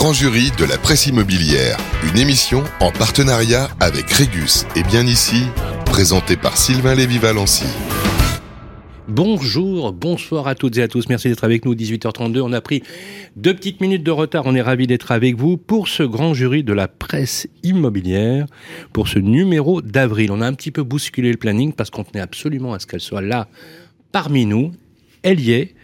grand jury de la presse immobilière, une émission en partenariat avec Régus et bien ici, présentée par Sylvain Lévy-Valency. Bonjour, bonsoir à toutes et à tous. Merci d'être avec nous. 18h32. On a pris deux petites minutes de retard. On est ravis d'être avec vous pour ce grand jury de la presse immobilière, pour ce numéro d'avril. On a un petit peu bousculé le planning parce qu'on tenait absolument à ce qu'elle soit là parmi nous. Elle y est.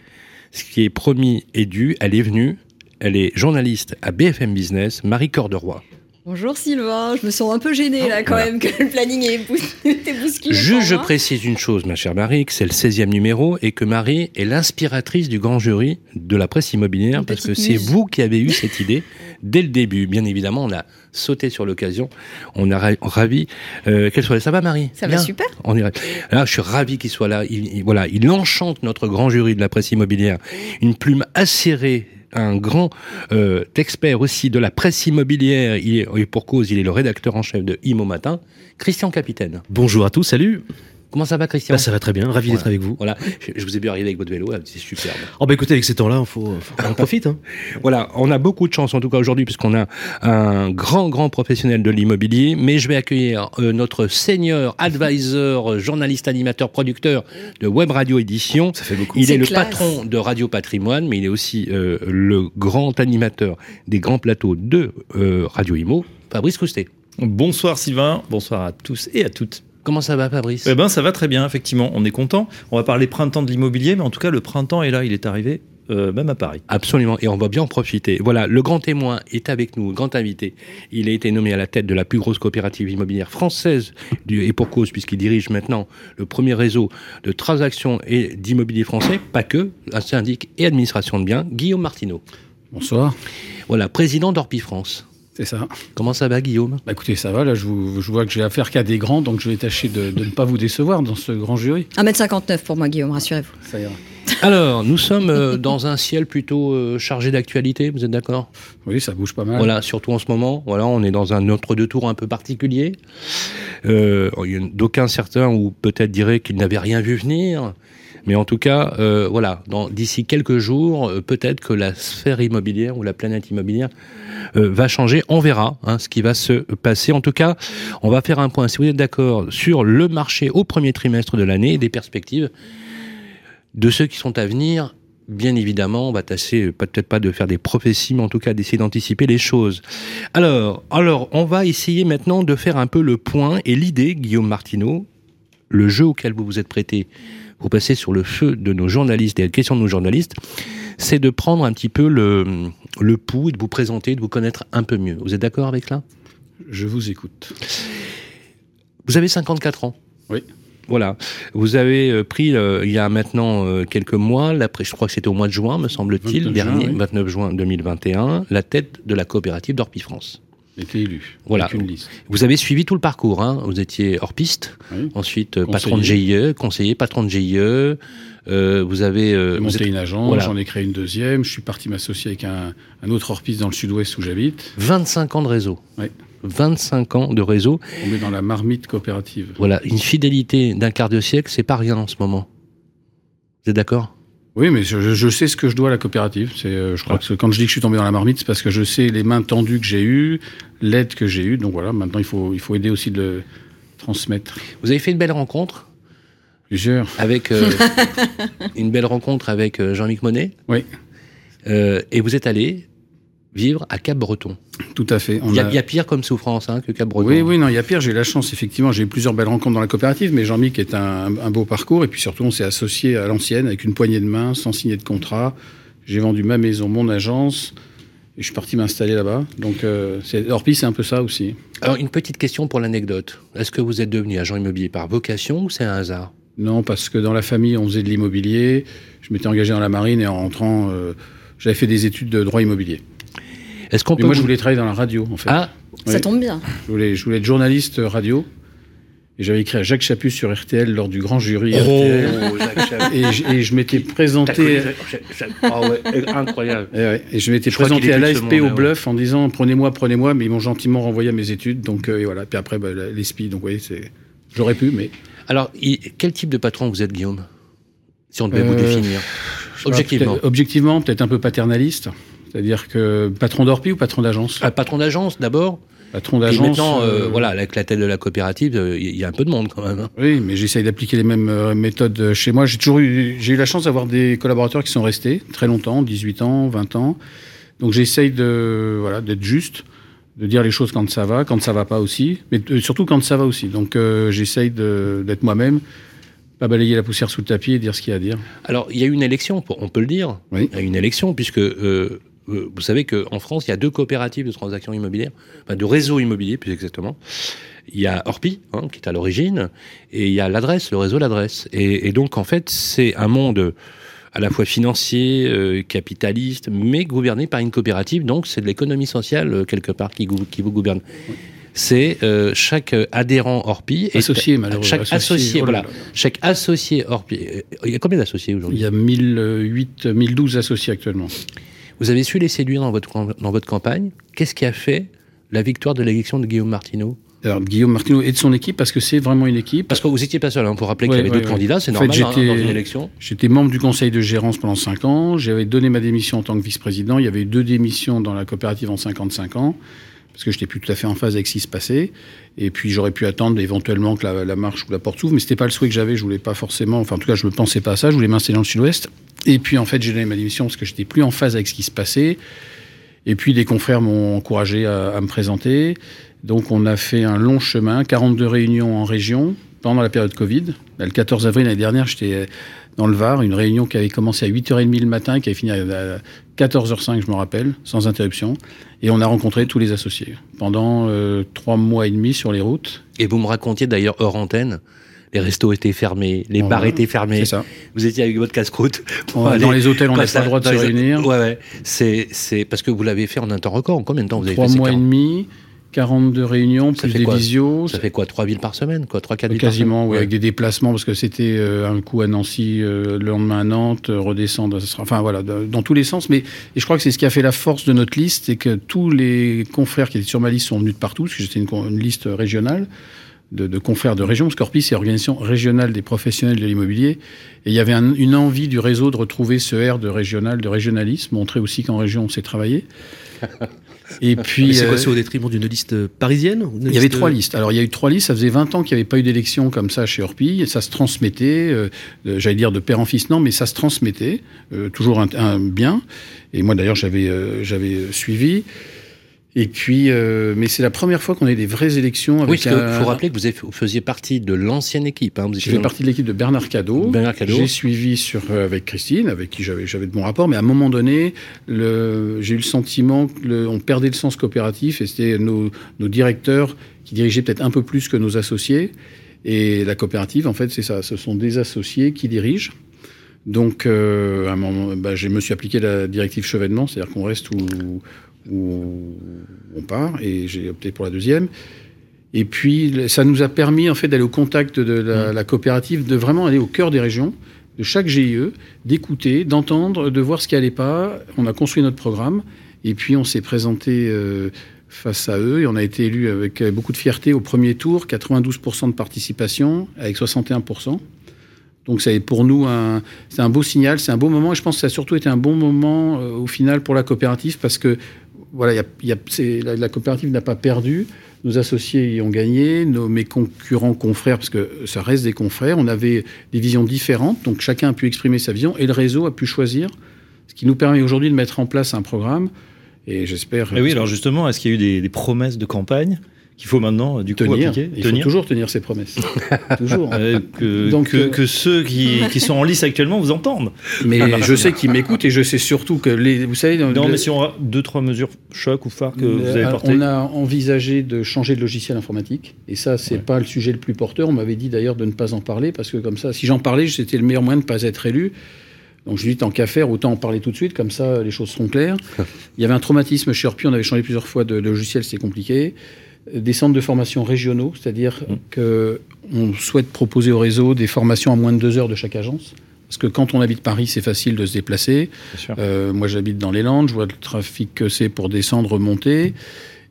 Ce qui est promis est dû. Elle est venue. Elle est journaliste à BFM Business, Marie Corderoy. Bonjour Sylvain, je me sens un peu gênée là quand même que le planning est bousculé. Juste, je précise une chose, ma chère Marie, que c'est le 16e numéro et que Marie est l'inspiratrice du grand jury de la presse immobilière parce que c'est vous qui avez eu cette idée dès le début. Bien évidemment, on a sauté sur l'occasion. On est ravi euh, qu'elle soit là. Ça va, Marie? Ça va super. On est là, je suis ravi qu'il soit là. Il, voilà, il enchante notre grand jury de la presse immobilière. Une plume acérée un grand euh, expert aussi de la presse immobilière, il est, et pour cause, il est le rédacteur en chef de Imo Matin, Christian Capitaine. Bonjour à tous, salut Comment ça va, Christian bah, Ça va très bien, ravi d'être avec vous. Voilà, je, vous ai vu arriver avec votre vélo, c'est superbe. Oh bah écoutez, avec ces temps-là, faut, faut on profite. Hein. voilà, on a beaucoup de chance en tout cas aujourd'hui puisqu'on a un grand, grand professionnel de l'immobilier, mais je vais accueillir euh, notre senior advisor, journaliste, animateur, producteur de Web Radio Édition. Ça fait beaucoup. Il est, le patron de Radio Patrimoine, mais il est aussi euh, le grand animateur des grands plateaux de euh, Radio Imo, Fabrice Coustet. Bonsoir Sylvain, bonsoir à tous et à toutes. Comment ça va, Fabrice Eh ben, ça va très bien, effectivement. On est content. On va parler printemps de l'immobilier, mais en tout cas, le printemps est là. Il est arrivé. Euh, même à Paris. Absolument, et on va bien en profiter. Voilà, le grand témoin est avec nous, grand invité. Il a été nommé à la tête de la plus grosse coopérative immobilière française, du, et pour cause, puisqu'il dirige maintenant le premier réseau de transactions et d'immobilier français, pas que, un syndic et administration de biens, Guillaume Martineau. Bonsoir. Voilà, président d'Orpi France. C'est ça. Comment ça va, Guillaume? Bah Écoutez, ça va. Là, je, vois que j'ai affaire qu'à des grands, donc je vais tâcher de, ne pas vous décevoir dans ce grand jury. 1m59 pour moi, Guillaume, rassurez-vous. Ça ira. Alors, nous sommes euh, dans un ciel plutôt euh, chargé d'actualité, vous êtes d'accord? Oui, ça bouge pas mal. Voilà, surtout en ce moment. Voilà, on est dans un autre deux tours un peu particulier. Euh, D'aucuns certains ou peut-être diraient qu'ils n'avaient rien vu venir. Mais en tout cas, euh, voilà, d'ici quelques jours, euh, peut-être que la sphère immobilière ou la planète immobilière euh, va changer. On verra hein, ce qui va se passer. En tout cas, on va faire un point, si vous êtes d'accord, sur le marché au premier trimestre de l'année et des perspectives de ceux qui sont à venir. Bien évidemment, on va tâcher peut-être pas de faire des prophéties, mais en tout cas d'essayer d'anticiper les choses. Alors, alors, on va essayer maintenant de faire un peu le point et l'idée, Guillaume Martineau, le jeu auquel vous vous êtes prêté vous passez sur le feu de nos journalistes et la question de nos journalistes, c'est de prendre un petit peu le, le pouls et de vous présenter, de vous connaître un peu mieux. Vous êtes d'accord avec cela Je vous écoute. Vous avez 54 ans. Oui. Voilà. Vous avez euh, pris, euh, il y a maintenant euh, quelques mois, je crois que c'était au mois de juin, me semble-t-il, dernier, 29 juin 2021, la tête de la coopérative d'Orpi France été élu. Voilà. Vous avez suivi tout le parcours. Hein. Vous étiez hors piste, ensuite patron de GIE, conseiller, patron de GIE. Euh, vous avez euh, monté une agence, j'en ai créé une deuxième. Je suis parti m'associer avec un, autre hors piste dans le sud-ouest où j'habite. 25 ans de réseau. Oui. 25 ans de réseau. On est dans la marmite coopérative. Voilà, une fidélité d'un quart de siècle, c'est pas rien en ce moment. Vous êtes d'accord? Oui, mais je, sais ce que je dois à la coopérative. C'est, euh, je crois que quand je dis que je suis tombé dans la marmite, c'est parce que je sais les mains tendues que j'ai eues, l'aide que j'ai eue. Donc voilà, maintenant il faut, il faut aider aussi de le transmettre. Vous avez fait une belle rencontre Plusieurs. Avec euh, une belle rencontre avec euh, Jean-Luc Monet. Oui. et vous êtes allé vivre à Cap-Breton. Tout à fait. Il y, a pire comme souffrance hein, que Cap-Breton. Oui, oui, non, il y a pire. J'ai eu la chance, effectivement. J'ai eu plusieurs belles rencontres dans la coopérative, mais Jean-Mic est un, beau parcours. Et puis surtout, on s'est associé à l'ancienne avec une poignée de main, sans signer de contrat. J'ai vendu ma maison, mon agence. Et je suis parti m'installer là-bas. Donc, euh, Orpi, c'est un peu ça aussi. Alors, une petite question pour l'anecdote. Est-ce que vous êtes devenu agent immobilier par vocation ou c'est un hasard? Non, parce que dans la famille, on faisait de l'immobilier. Je m'étais engagé dans la marine et en rentrant, euh, j'avais fait des études de droit immobilier. Est-ce qu'on peut moi, je voulais travailler dans la radio, en fait. Ah, ça tombe bien. Je voulais, je voulais être journaliste radio. Et j'avais écrit à Jacques Chaput sur RTL lors du grand jury oh, RTL. Et, je, m'étais présenté. Oh ouais, incroyable. Et, je m'étais présenté à l'AFP au bluff en disant prenez-moi, prenez-moi, mais ils m'ont gentiment renvoyé à mes études. Donc euh, et voilà. Puis après, bah, l'ESPI. Donc vous voyez, c'est. J'aurais pu, mais. Alors, quel type de patron vous êtes, Guillaume? Si on devait vous euh, définir. Objectivement. objectivement, peut-être un peu paternaliste C'est-à-dire que patron d'Orpi ou patron d'agence Ah, patron d'agence d'abord. Patron Et d'agence. maintenant, euh, euh, voilà, avec la tête de la coopérative, euh, il y a un peu de monde quand même. hein. Oui, mais j'essaye d'appliquer les mêmes euh, méthodes chez moi. J'ai toujours eu, j'ai eu la chance d'avoir des collaborateurs qui sont restés très longtemps, 18 ans, 20 ans. Donc j'essaye de, voilà, d'être juste, de dire les choses quand ça va, quand ça va pas aussi, mais surtout quand ça va aussi. Donc euh, j'essaye d'être moi-même, pas balayer la poussière sous le tapis et dire ce qu'il y a à dire. Alors, il y a eu une élection, on peut le dire. Oui. Il y a eu une élection, puisque euh, vous savez qu'en France, il y a deux coopératives de transactions immobilières, enfin de réseaux immobiliers plus exactement. Il y a Orpi, hein, qui est à l'origine, et il y a l'adresse, le réseau l'adresse. Et, et donc, en fait, c'est un monde à la fois financier, euh, capitaliste, mais gouverné par une coopérative. Donc, c'est de l'économie sociale, euh, quelque part, qui, vous gouverne. C'est euh, chaque euh, adhérent Orpi... est- Associé, malheureusement. Chaque associé, oh là voilà. là. Chaque associé Orpi... euh, Il y a combien d'associés Il aujourd'hui y a 1008, 1012 associés actuellement. Vous avez su les séduire dans votre, dans votre campagne. Qu'est-ce qui a fait la victoire de l'élection de Guillaume Martineau? Alors, Guillaume Martineau et de son équipe, parce que c'est vraiment une équipe. Parce que vous n'étiez pas seul, il faut rappeler qu'il y avait ouais, d'autres ouais. candidats, c'est fait, normal hein, dans une élection. J'étais membre du conseil de gérance pendant 5 ans. J'avais donné ma démission en tant que vice-président. Il y avait eu deux démissions dans la coopérative en 55 ans, parce que j'étais plus tout à fait en phase avec ce qui se passait. Et puis j'aurais pu attendre éventuellement que la, marche ou la porte s'ouvre, mais c'était pas le souhait que j'avais. Je voulais pas forcément, enfin en tout cas je ne pensais pas à ça. Je voulais m'installer dans le sud-ouest. Et puis en fait j'ai donné ma démission parce que j'étais plus en phase avec ce qui se passait. Et puis des confrères m'ont encouragé à, à me présenter. Donc on a fait un long chemin, 42 réunions en région pendant la période Covid. Le 14 avril l'année dernière, j'étais dans le Var, une réunion qui avait commencé à 8h30 le matin, qui avait fini à 14h05, je me rappelle, sans interruption. Et on a rencontré tous les associés pendant euh, trois mois et demi sur les routes. Et vous me racontiez d'ailleurs hors antenne, les restos étaient fermés, les bars étaient fermés. C'est ça. Vous étiez avec votre casse-croûte. dans les hôtels, on n'a pas le droit de se réunir. Ouais, ouais. C'est, c'est parce que vous l'avez fait en un temps record. En combien de temps vous avez Trois fait ces mois et 40 demi, 42 réunions, Ça plus fait des quoi visios. Ça fait quoi Trois villes par semaine Quoi Trois, quatre villes Quasiment, par avec des déplacements, parce que c'était euh, un coup à Nancy, euh, le lendemain à Nantes, euh, redescendre, ce sera- enfin voilà, dans tous les sens. Mais et je crois que c'est ce qui a fait la force de notre liste, c'est que tous les confrères qui étaient sur ma liste sont venus de partout, parce que j'étais une, liste régionale de, de confrères de région. Scorpi, c'est l'organisation régionale des professionnels de l'immobilier. Et il y avait un- une envie du réseau de retrouver ce air de régional, de régionalisme, montrer aussi qu'en région, on sait travailler. Et puis, c'est quoi, euh, c'est au détriment d'une liste parisienne ou d'une il y avait trois listes. Alors, il y a eu trois listes. Ça faisait 20 ans qu'il n'y avait pas eu d'élection comme ça chez Orpi. Et ça se transmettait, euh, j'allais dire de père en fils, non, mais ça se transmettait. euh, toujours un, un bien. Et moi, d'ailleurs, j'avais euh, j'avais suivi. Et puis, euh, mais c'est la première fois qu'on a eu des vraies élections avec Oui, parce un- faut rappeler que vous, faisiez partie de l'ancienne équipe. Hein. Vous j'ai fait partie de l'équipe de Bernard Cadeau. Bernard Cadot. J'ai suivi sur, euh, avec Christine, avec qui j'avais j'avais de bons rapports, mais à un moment donné, le- j'ai eu le sentiment qu'on perdait le sens coopératif et c'était nos, nos directeurs qui dirigeaient peut-être un peu plus que nos associés. Et la coopérative, en fait, c'est ça. Ce sont des associés qui dirigent. Donc, euh, à un moment, bah, je me suis appliqué la directive chevènement, c'est-à-dire qu'on reste où, où on part, et j'ai opté pour la deuxième. Et puis, ça nous a permis, en fait, d'aller au contact de la, la coopérative, de vraiment aller au cœur des régions, de chaque GIE, d'écouter, d'entendre, de voir ce qui allait pas. On a construit notre programme, et puis on s'est présenté euh, face à eux, et on a été élu avec beaucoup de fierté au premier tour, 92% de participation, avec 61%. Donc c'est pour nous un, c'est un beau signal, c'est un beau moment, et je pense que ça a surtout été un bon moment euh, au final pour la coopérative, parce que voilà, il y a- la, la coopérative n'a pas perdu, nos associés y ont gagné, nos, mes concurrents, confrères, parce que ça reste des confrères, on avait des visions différentes, donc chacun a pu exprimer sa vision, et le réseau a pu choisir, ce qui nous permet aujourd'hui de mettre en place un programme, et j'espère... Oui, alors justement, est-ce qu'il y a eu des promesses de campagne qu'il faut maintenant, euh, du coup, tenir, appliquer il faut toujours tenir ses promesses. toujours. Euh, que, Donc, que, euh, que ceux qui, qui sont en lice actuellement vous entendent. Mais je sais qu'ils m'écoutent et je sais surtout que les, vous savez, Non, le- mais si on a deux, trois mesures choc ou phares que vous avez portées. On a envisagé de changer de logiciel informatique. Et ça, c'est Ouais. pas le sujet le plus porteur. On m'avait dit d'ailleurs de ne pas en parler parce que comme ça, si j'en parlais, c'était le meilleur moyen de ne pas être élu. Donc je dis tant qu'à faire, autant en parler tout de suite, comme ça les choses seront claires. Il y avait un traumatisme chez Orpi, on avait changé plusieurs fois de, de logiciel, c'était compliqué. Des centres de formation régionaux, c'est-à-dire Mm. que on souhaite proposer au réseau des formations en moins de deux heures de chaque agence. Parce que quand on habite Paris, c'est facile de se déplacer. Euh, moi, j'habite dans les Landes, je vois le trafic que c'est pour descendre, remonter.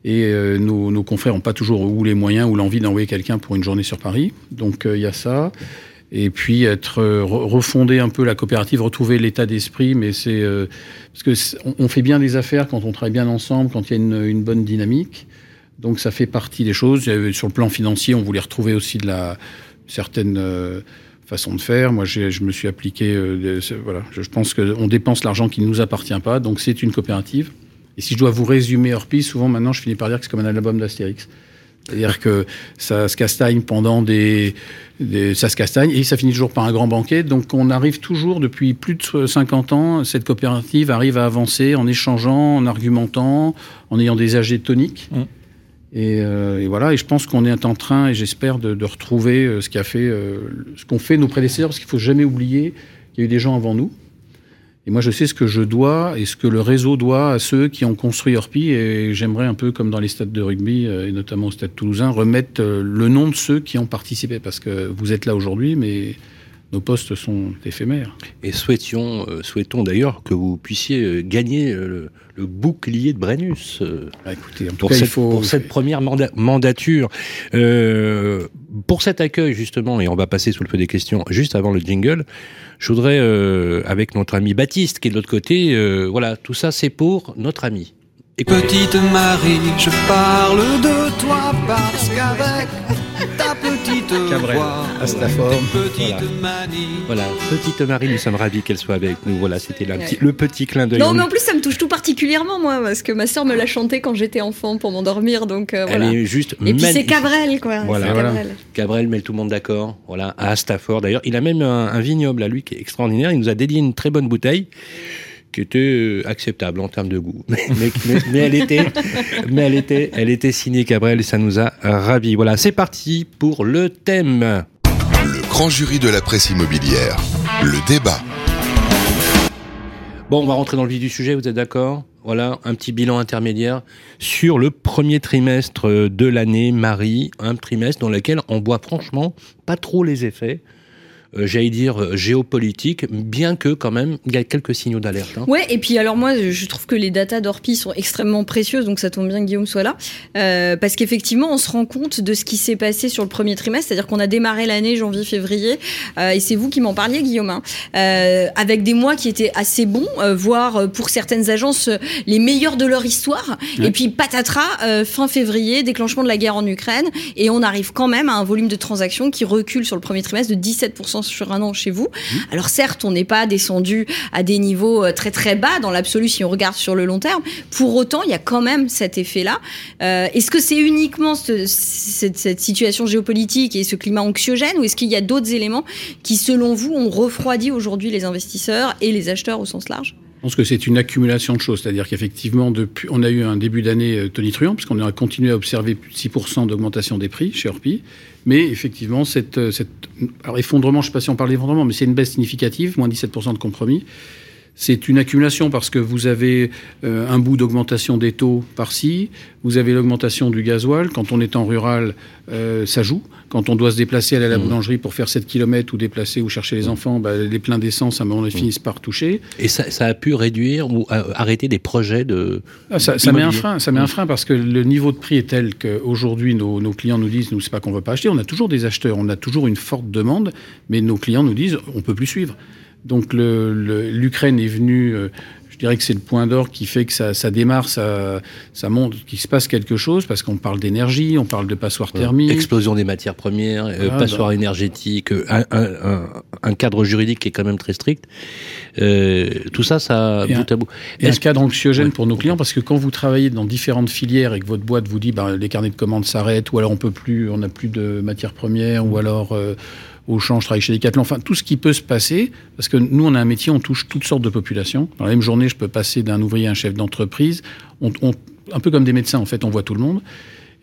Et euh, nos, nos confrères n'ont pas toujours ou les moyens ou l'envie d'envoyer quelqu'un pour une journée sur Paris. Donc, euh, il y a ça. et puis être re- refonder un peu la coopérative, retrouver l'état d'esprit. Mais c'est parce que c'est- on, on fait bien des affaires quand on travaille bien ensemble, quand il y a une, une bonne dynamique. Donc ça fait partie des choses. Sur le plan financier, on voulait retrouver aussi de la certaine euh, de faire. Moi, je me suis appliqué. euh, voilà, je, pense qu'on dépense l'argent qui ne nous appartient pas. Donc c'est une coopérative. Et si je dois vous résumer Orpi, souvent maintenant, je finis par dire que c'est comme un album d'Astérix. C'est-à-dire que ça se castagne pendant des, Ça se castagne et ça finit toujours par un grand banquet. Donc on arrive toujours, depuis plus de 50 ans, cette coopérative arrive à avancer en échangeant, en argumentant, en ayant des AG toniques. Mm. Et, euh, et voilà, et je pense qu'on est en train, et j'espère, de, retrouver euh, ce qu'a fait, euh, ce qu'ont fait nos prédécesseurs, parce qu'il faut jamais oublier qu'il y a eu des gens avant nous. Et moi, je sais ce que je dois et ce que le réseau doit à ceux qui ont construit Orpi. Et j'aimerais un peu, comme dans les stades de rugby, et notamment au stade toulousain, remettre le nom de ceux qui ont participé. Parce que vous êtes là aujourd'hui, mais nos postes sont éphémères. Et souhaitions, euh, souhaitons d'ailleurs que vous puissiez euh, gagner euh, le, le bouclier de Brennus. euh, Bah, écoutez, en tout pour, cas, cette, il faut. pour cette première manda- mandature. Euh, pour cet accueil, justement, et on va passer sous le feu des questions juste avant le jingle, je voudrais, euh, avec notre ami Baptiste, qui est de l'autre côté, euh, voilà, tout ça c'est pour notre ami. Écoutez. Petite Marie, je parle de toi parce qu'avec ta petite Cabrel, voix, à Stafford. tes petites Voilà. Voilà, petite Marie, nous sommes ravis qu'elle soit avec nous. Voilà, c'était Ouais. petit- le petit clin d'œil. Non, On- mais en plus, ça me touche tout particulièrement, moi, parce que ma sœur me l'a chanté quand j'étais enfant pour m'endormir, donc euh, Elle voilà. est juste Et puis c'est. Cabrel, quoi. Voilà. Cabrel. Cabrel met tout le monde d'accord. Voilà, à Stafford. D'ailleurs, il a même un, un vignoble à lui qui est extraordinaire. Il nous a dédié une très bonne bouteille qui était euh, acceptable en termes de goût. Mais, mais- mais- mais elle était, mais elle était, elle était signée Cabrel et ça nous a ravis. Voilà, c'est parti pour le thème. Le grand jury de la presse immobilière. Le débat. Bon, on va rentrer dans le vif du sujet, vous êtes d'accord? Voilà, un petit bilan intermédiaire sur le premier trimestre de l'année, Marie, un trimestre dans lequel on voit franchement pas trop les effets, j'allais dire euh, géopolitiques, bien que quand même, il y a quelques signaux d'alerte. hein. Ouais, et puis alors moi, je trouve que les datas d'Orpi sont extrêmement précieuses, donc ça tombe bien que Guillaume soit là, Euh, parce qu'effectivement, on se rend compte de ce qui s'est passé sur le premier trimestre, c'est-à-dire qu'on a démarré l'année janvier-février, euh, et c'est vous qui m'en parliez, Guillaume, hein, euh, avec des mois qui étaient assez bons, euh, voire euh, pour certaines agences euh, les meilleurs de leur histoire, et puis patatras, euh, fin février, déclenchement de la guerre en Ukraine, et on arrive quand même à un volume de transactions qui recule sur le premier trimestre de 17% sur un an chez vous. Alors certes, on n'est pas descendu à des niveaux euh, très très bas dans l'absolu si on regarde sur le long terme. Pour autant, il y a quand même cet effet-là. Euh, est-ce que c'est uniquement ce- cette, cette situation géopolitique et ce climat anxiogène ou est-ce qu'il y a d'autres éléments qui, selon vous, ont refroidi aujourd'hui les investisseurs et les acheteurs au sens large? Je pense que c'est une accumulation de choses, c'est-à-dire qu'effectivement, depuis, on a eu un début d'année euh, tonitruant, puisqu'on a continué à observer plus de 6% d'augmentation des prix chez Orpi, mais effectivement, cette, euh, effondrement, je ne sais pas si on parle d'effondrement, mais c'est une baisse significative, moins 17% de compromis. C'est une accumulation parce que vous avez euh, un bout d'augmentation des taux par-ci, vous avez l'augmentation du gasoil. Quand on est en rural, euh, ça joue. Quand on doit se déplacer, aller à la Mmh. boulangerie pour faire 7 km ou déplacer ou chercher les enfants, bah, les pleins d'essence, à un moment donné, finissent par toucher. Et ça, ça a pu réduire ou euh, arrêter des projets de. Ah, ça, ça met un frein, ça met un frein parce que le niveau de prix est tel qu'aujourd'hui nos, nos clients nous disent nous c'est pas qu'on veut pas acheter, on a toujours des acheteurs, on a toujours une forte demande, mais nos clients nous disent on peut plus suivre. Donc l'Ukraine est venue, euh, je dirais que c'est le point d'or qui fait que ça, ça démarre, ça, ça montre qu'il se passe quelque chose parce qu'on parle d'énergie, on parle de passoires thermiques. Explosion des matières premières, euh, Voilà, passoire énergétique, euh, un, un- un- un cadre juridique qui est quand même très strict. Euh, tout ça, ça Et un- bout à bout. Et un cadre anxiogène Ouais. pour nos clients parce que quand vous travaillez dans différentes filières et que votre boîte vous dit bah, les carnets de commandes s'arrêtent ou alors on peut plus, on n'a plus de matières premières ou alors au champ, je travaille chez Decathlon, enfin tout ce qui peut se passer parce que nous on a un métier, on touche toutes sortes de populations. Dans la même journée, je peux passer d'un ouvrier à un chef d'entreprise, on, un peu comme des médecins en fait, on voit tout le monde.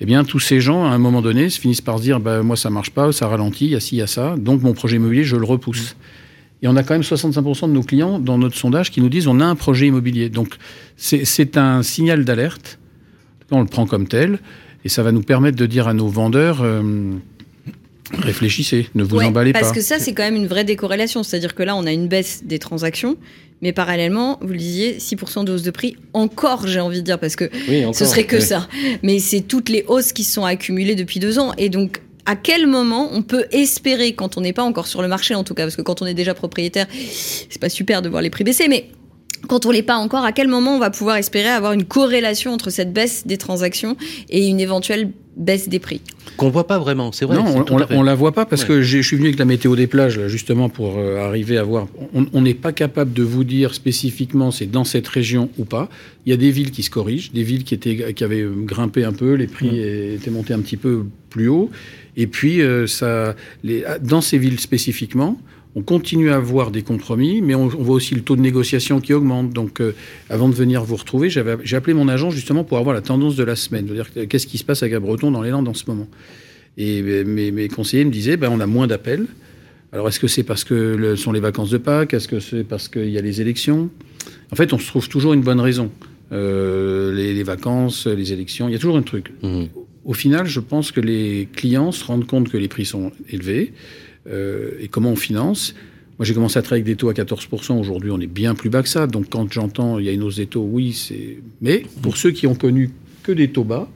Eh bien, tous ces gens, à un moment donné, se finissent par se dire bah, moi, ça marche pas, ça ralentit, il y a ci, il y a ça. Donc, mon projet immobilier, je le repousse. Et on a quand même 65% de nos clients dans notre sondage qui nous disent on a un projet immobilier. Donc, c'est c'est un signal d'alerte. On le prend comme tel. Et ça va nous permettre de dire à nos vendeurs euh, réfléchissez, ne vous Ouais, emballez parce pas. que ça, c'est quand même une vraie décorrélation. C'est-à-dire que là, on a une baisse des transactions, mais parallèlement, vous le disiez, 6% de hausse de prix. Encore, j'ai envie de dire, parce que Oui, encore, ce serait que ouais. ça. Mais c'est toutes les hausses qui se sont accumulées depuis deux ans. Et donc, à quel moment on peut espérer, quand on n'est pas encore sur le marché en tout cas, parce que quand on est déjà propriétaire, c'est pas super de voir les prix baisser, mais quand on l'est pas encore, à quel moment on va pouvoir espérer avoir une corrélation entre cette baisse des transactions et une éventuelle baisse des prix Qu'on voit pas vraiment, c'est vrai. non, on, on, la voit pas parce Ouais. que j'ai- je suis venu avec la météo des plages là, justement pour euh, arriver à voir. On n'est pas capable de vous dire spécifiquement c'est dans cette région ou pas. Il y a des villes qui se corrigent, des villes qui étaient qui avaient grimpé un peu, les prix étaient montés un petit peu plus haut. Et puis euh, ça, les, dans ces villes spécifiquement. On continue à avoir des compromis, mais on, on voit aussi le taux de négociation qui augmente. Donc, euh, avant de venir vous retrouver, j'ai appelé mon agent justement pour avoir la tendance de la semaine. Que, qu'est-ce qui se passe à Gabreton dans les Landes en ce moment. Et euh, mes, mes conseillers me disaient, ben, on a moins d'appels. Alors, est-ce que c'est parce que le, sont les vacances de Pâques? Est-ce que c'est parce qu'il y a les élections? En fait, on se trouve toujours une bonne raison. Euh, les, les vacances, les élections, il y a toujours un truc. Mhm. Au final, je pense que les clients se rendent compte que les prix sont élevés et comment on finance? Moi, j'ai commencé à travailler avec des taux à 14%. Aujourd'hui, on est bien plus bas que ça. Donc, quand j'entends il y a une hausse des taux, oui, c'est. Mais pour ceux qui ont connu que des taux bas,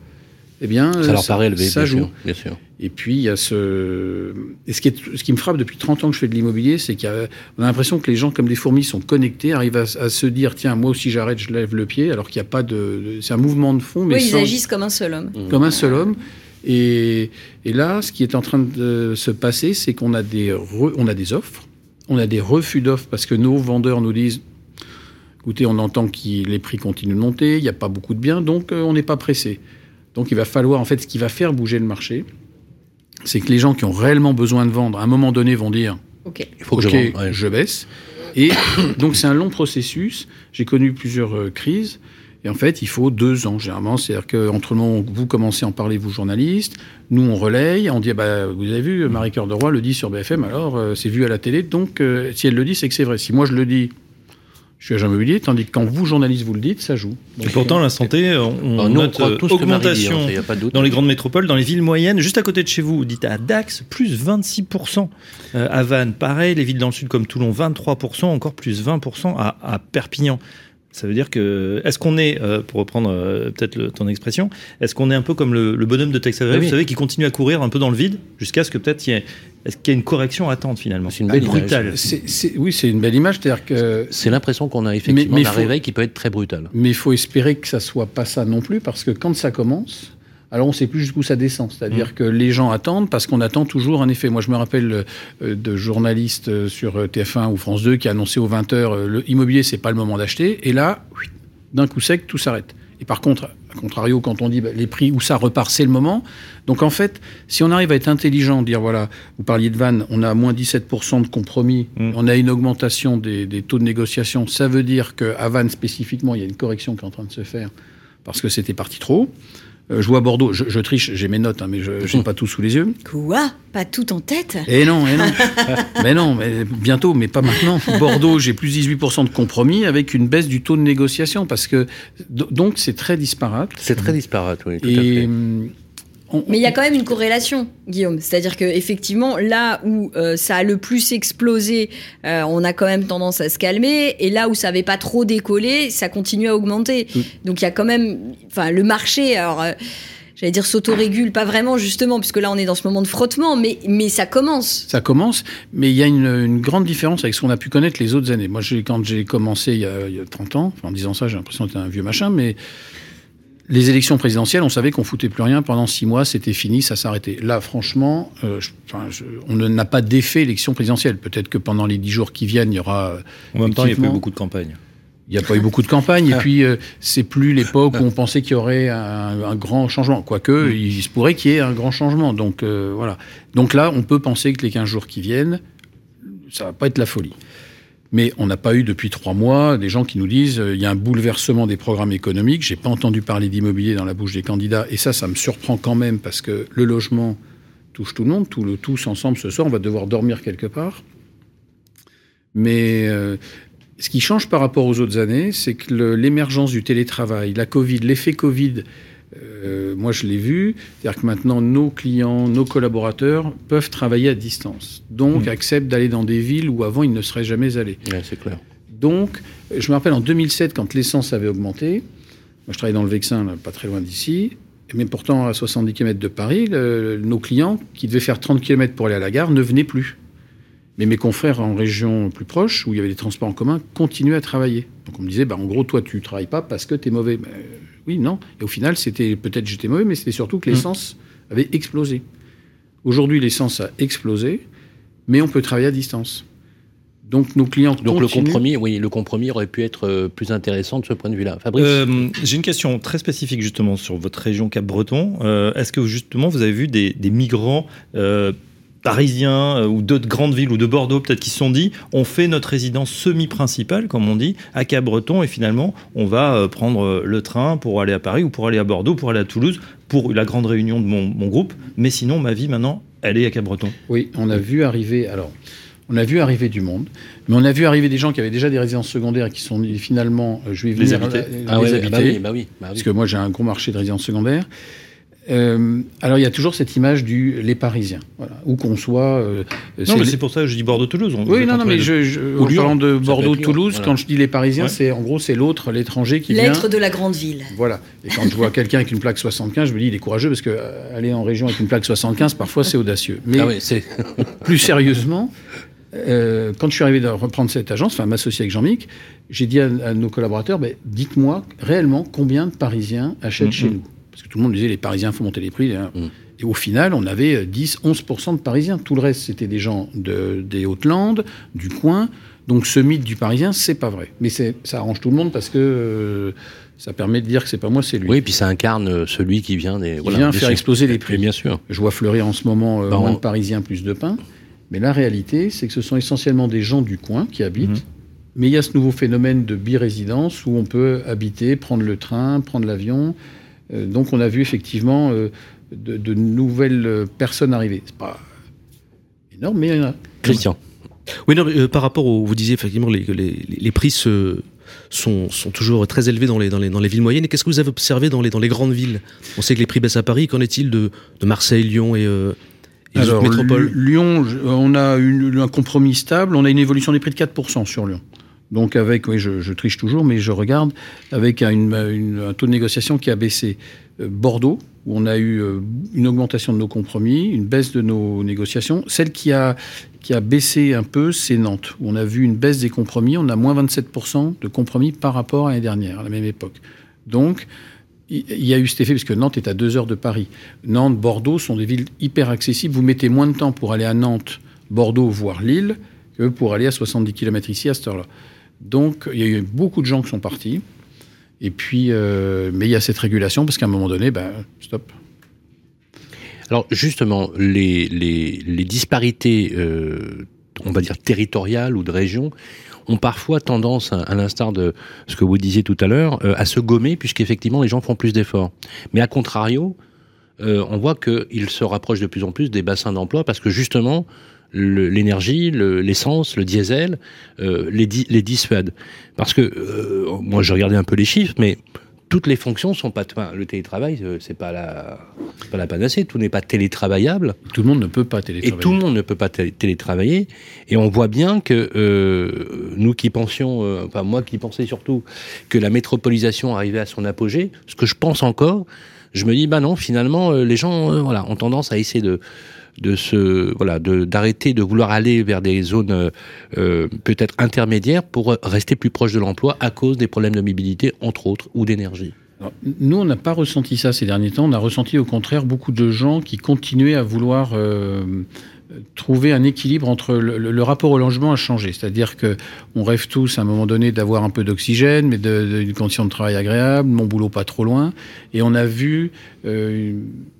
eh bien, Ça leur paraît élevé, ça bien joue. sûr. Bien sûr. Et puis, il y a ce. Et ce qui, est- ce qui me frappe depuis 30 ans que je fais de l'immobilier, c'est qu'on a, on a l'impression que les gens, comme des fourmis, sont connectés, arrivent à, à se dire tiens, moi aussi j'arrête, je lève le pied, alors qu'il n'y a pas de. c'est un mouvement de fond, mais Oui, ils agissent comme un seul homme. comme un seul homme. Et, et là, ce qui est en train de se passer, c'est qu'on a des, re- on a des offres, on a des refus d'offres parce que nos vendeurs nous disent écoutez, on entend que les prix continuent de monter, il n'y a pas beaucoup de biens, donc euh, on n'est pas pressé. Donc il va falloir, en fait, ce qui va faire bouger le marché, c'est que les gens qui ont réellement besoin de vendre, à un moment donné, vont dire Ok. Il faut que Ok, je vende. ouais. je baisse. Et donc c'est un long processus. J'ai connu plusieurs euh, crises. Et en fait, il faut deux ans, généralement. C'est-à-dire qu'entre le moment où vous commencez à en parler, vous journalistes, nous on relaye, on dit, ah bah, vous avez vu, Marie Cœur de Roy le dit sur BFM, alors euh, c'est vu à la télé, donc euh, si elle le dit, c'est que c'est vrai. Si moi je le dis, je suis agent immobilier, tandis que quand vous, journalistes, vous le dites, ça joue. Et pourtant, la santé, on, on Alors, nous, on note euh, tout dit, hein, augmentation pas dans les grandes métropoles, dans les villes moyennes, juste à côté de chez vous, vous dites à Dax, plus 26%. Euh, à Vannes, pareil, les villes dans le sud comme Toulon, 23%, encore plus 20% à, à Perpignan. Ça veut dire que, est-ce qu'on est, euh, pour reprendre euh, peut-être ton expression, est-ce qu'on est un peu comme le, le bonhomme de Tex Avery, Oui, vous savez, qui continue à courir un peu dans le vide, jusqu'à ce que peut-être il y ait, est-ce qu'il y a une correction à attendre finalement? C'est une belle image. brutale. c'est- c'est- oui, c'est une belle image. C'est-à-dire que C'est l'impression qu'on a effectivement Mais- mais d'un faut- réveil qui peut être très brutal. Mais il faut espérer que ça soit pas ça non plus, parce que quand ça commence, alors on ne sait plus jusqu'où ça descend. C'est-à-dire que les gens attendent parce qu'on attend toujours un effet. Moi, je me rappelle euh, de journalistes euh, sur euh, TF1 ou France 2 qui annonçaient aux 20h euh, le immobilier, c'est pas le moment d'acheter. Et là, d'un coup sec, tout s'arrête. Et par contre, à contrario, quand on dit bah, les prix où ça repart, c'est le moment. Donc en fait, si on arrive à être intelligent, dire voilà, vous parliez de Vannes, on a moins 17% de compromis, Mm. on a une augmentation des, des taux de négociation, ça veut dire qu'à Vannes spécifiquement, il y a une correction qui est en train de se faire parce que c'était parti trop. Euh, je vois Bordeaux, je, je triche, j'ai mes notes, hein, mais je n'ai pas tout sous les yeux. Quoi? Pas tout en tête? Et non, et non. mais non, mais bientôt, mais pas maintenant. Bordeaux, j'ai plus 18% de compromis avec une baisse du taux de négociation parce que do- donc c'est très disparate. C'est très disparate, oui, tout à fait. On- Mais il y a quand même une corrélation, Guillaume. C'est-à-dire que effectivement, là où euh, ça a le plus explosé, euh, on a quand même tendance à se calmer, et là où ça avait pas trop décollé, ça continue à augmenter. Mm. Donc il y a quand même, enfin, le marché. Alors, euh, j'allais dire s'autorégule, pas vraiment justement, puisque là on est dans ce moment de frottement, mais mais ça commence. Ça commence, mais il y a une, une grande différence avec ce qu'on a pu connaître les autres années. Moi, quand j'ai commencé il y, a, il y a 30 ans, en disant ça, j'ai l'impression d'être un vieux machin, mais les élections présidentielles, on savait qu'on foutait plus rien pendant six mois, c'était fini, ça s'arrêtait. Là, franchement, euh, je- enfin, je- on ne- n'a pas d'effet élection présidentielle. Peut-être que pendant les dix jours qui viennent, il y aura. En même temps, il n'y a pas eu beaucoup de campagne. Il n'y a pas eu beaucoup de campagne, et puis euh, c'est plus l'époque où on pensait qu'il y aurait un, un grand changement. Quoique, il, se pourrait qu'il y ait un grand changement. Donc euh, voilà. Donc là, on peut penser que les 15 jours qui viennent, ça va pas être la folie. Mais on n'a pas eu depuis trois mois des gens qui nous disent euh, il y a un bouleversement des programmes économiques. J'ai pas entendu parler d'immobilier dans la bouche des candidats, et ça, ça me surprend quand même parce que le logement touche tout le monde, tous ensemble ce soir, on va devoir dormir quelque part. Mais euh, ce qui change par rapport aux autres années, c'est que l'émergence du télétravail, la Covid, l'effet Covid, euh, moi je l'ai vu, c'est-à-dire que maintenant nos clients, nos collaborateurs peuvent travailler à distance. Donc Mmh. acceptent d'aller dans des villes où avant ils ne seraient jamais allés. Ouais, c'est clair. Donc, je me rappelle en 2007, quand l'essence avait augmenté, moi je travaillais dans le Vexin, là, pas très loin d'ici, Mais pourtant, à 70 km de Paris, le- nos clients qui devaient faire 30 km pour aller à la gare ne venaient plus. Mais mes confrères en région plus proche, où il y avait des transports en commun, continuaient à travailler. Donc on me disait, bah, en gros, toi, tu travailles pas parce que tu es mauvais. Euh, oui, non. Et au final, c'était peut-être j'étais mauvais, mais c'était surtout que l'essence avait explosé. Aujourd'hui, l'essence a explosé, mais on peut travailler à distance. Donc nos clients Donc le compromis, oui, le compromis aurait pu être euh, plus intéressant de ce point de vue-là. Fabrice Euh, J'ai une question très spécifique justement sur votre région Cap-Breton. Euh, Est-ce que justement vous avez vu des, des migrants euh, parisiens euh, ou d'autres grandes villes ou de Bordeaux peut-être qui se sont dit on fait notre résidence semi-principale comme on dit à Cap-Breton et finalement on va euh, prendre euh, le train pour aller à Paris ou pour aller à Bordeaux pour aller à Toulouse pour la grande réunion de mon, mon groupe mais sinon ma vie maintenant elle est à Cap-Breton. Oui, on a vu arriver. Alors, on a vu arriver du monde, mais on a vu arriver des gens qui avaient déjà des résidences secondaires et qui sont finalement, je vais Les venir euh, Ah les ouais, habiter. bah oui, bah oui, bah oui. Parce que moi, j'ai un gros marché de résidences secondaires. Euh, alors, il y a toujours cette image du les Parisiens, voilà. où qu'on soit. euh, Non mais les- c'est pour ça que je dis Bordeaux-Toulouse. Oui, non, non, mais je, je, en Lyon. parlant de Bordeaux-Toulouse, quand je dis les Parisiens, Ouais. c'est en gros c'est l'autre, l'étranger qui vient. L'être de la grande ville. Voilà. Et quand je vois quelqu'un avec une plaque 75, je me dis il est courageux parce que euh, aller en région avec une plaque 75, parfois c'est audacieux. Mais Ah oui, plus sérieusement, euh, quand je suis arrivé à reprendre cette agence, enfin m'associer avec Jean-Mic, j'ai dit à, à nos collaborateurs, ben, dites-moi réellement combien de Parisiens achètent chez nous. Parce que tout le monde disait les Parisiens font monter les prix. hein. Mhm. Et au final, on avait euh, 10-11% de Parisiens. Tout le reste, c'était des gens de, des Hautes-Landes, du coin. Donc ce mythe du Parisien, c'est pas vrai. Mais ça arrange tout le monde parce que euh, ça permet de dire que c'est pas moi, c'est lui. oui, puis ça incarne euh, celui qui vient des. Il vient des faire exploser les Et prix. bien sûr. Je vois fleurir en ce moment euh, Bah, moins on- de Parisiens, plus de pain. Mais la réalité, c'est que ce sont essentiellement des gens du coin qui habitent. Mhm. Mais il y a ce nouveau phénomène de birésidence où on peut habiter, prendre le train, prendre l'avion. Euh, donc on a vu effectivement euh, de, de nouvelles euh, personnes arriver. C'est pas énorme, mais il y en a. Christian. Oui, non, mais, euh, par rapport au, vous disiez effectivement les, les, les prix se, sont, sont toujours très élevés dans les, dans les, dans les villes moyennes. Et qu'est-ce que vous avez observé dans les, dans les grandes villes? On sait que les prix baissent à Paris. Qu'en est-il de, de Marseille, Lyon et, euh, et les autres métropoles? Lyon, on a une- un compromis stable. On a une évolution des prix de 4% sur Lyon. Donc avec, oui, je, triche toujours, mais je regarde avec un, taux de négociation qui a baissé. Euh, Bordeaux, où on a eu euh, une augmentation de nos compromis, une baisse de nos négociations. Celle qui a, qui a baissé un peu, c'est Nantes, où on a vu une baisse des compromis. On a moins 27% de compromis par rapport à l'année dernière, à la même époque. Donc, il y a eu cet effet, puisque Nantes est à deux heures de Paris. Nantes, Bordeaux sont des villes hyper accessibles. Vous mettez moins de temps pour aller à Nantes, Bordeaux, voire Lille, que pour aller à 70 km ici à cette heure-là. Donc, il y a eu beaucoup de gens qui sont partis. Et puis, euh, mais il y a cette régulation, parce qu'à un moment donné, ben, stop. Alors justement, les, les, disparités, euh, on va dire territoriales ou de région, ont parfois tendance, à, l'instar de ce que vous disiez tout à l'heure, euh, à se gommer puisqu'effectivement les gens font plus d'efforts. Mais à contrario, on voit qu'ils se rapprochent de plus en plus des bassins d'emploi parce que justement l'énergie, le- l'essence, le, diesel, euh, les, di- les dissuadent. Parce que euh, moi j'ai regardé un peu les chiffres, mais toutes les fonctions sont pas. Enfin, le télétravail, euh, c'est pas la, c'est pas la panacée. Tout n'est pas télétravaillable Tout le monde ne peut pas et télétravailler. tout le monde ne peut pas té- télétravailler. Et on voit bien que euh, nous qui pensions, euh, enfin moi qui pensais surtout que la métropolisation arrivait à son apogée, ce que je pense encore, je me dis bah non, finalement les gens euh, voilà ont tendance à essayer de de se voilà d'arrêter de vouloir aller vers des zones euh, euh, peut-être intermédiaires pour rester plus proche de l'emploi à cause des problèmes de mobilité entre autres ou d'énergie. Nous, on n'a pas ressenti ça ces derniers temps. On a ressenti au contraire beaucoup de gens qui continuaient à vouloir euh, trouver un équilibre entre le, rapport au logement a changé. C'est-à-dire que on rêve tous à un moment donné d'avoir un peu d'oxygène, mais d'une condition de travail agréable, mon boulot pas trop loin. Et on a vu euh,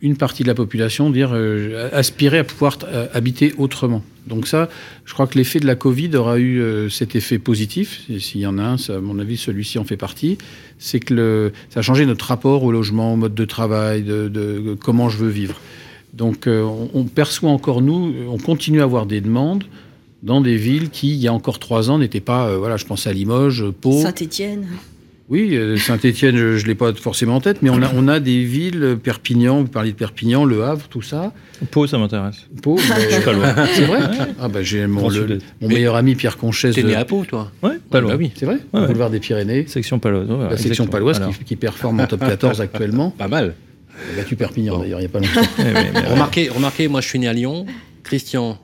une partie de la population dire euh, aspirer à pouvoir euh, habiter autrement. Donc ça, je crois que l'effet de la Covid aura eu cet effet positif. S'il y en a un, à mon avis, celui-ci en fait partie. C'est que ça a changé notre rapport au logement, au mode de travail, de comment je veux vivre. Donc euh, on, on perçoit encore, nous, on continue à avoir des demandes dans des villes qui, il y a encore trois ans, n'étaient pas, euh, voilà, je pense à Limoges, Pau. Saint-Étienne. Oui, euh, Saint-Étienne, je ne l'ai pas forcément en tête, mais on a, on a des villes, euh, Perpignan, vous parliez de Perpignan, Le Havre, tout ça. Pau, ça m'intéresse. Pau, Je suis pas loin. C'est vrai Ah bah j'ai mon, le- meilleur ami Pierre Conchès. T'es de- né à Pau, toi Ouais, pas loin. Bah oui, C'est vrai Ouais, ouais. Boulevard des Pyrénées. Section Paloise. ouais, La section paloise qui performe en top 14 actuellement. pas mal. Il a battu Perpignan d'ailleurs, il n'y a pas longtemps. Remarquez, remarquez, moi je suis né à Lyon. Christian,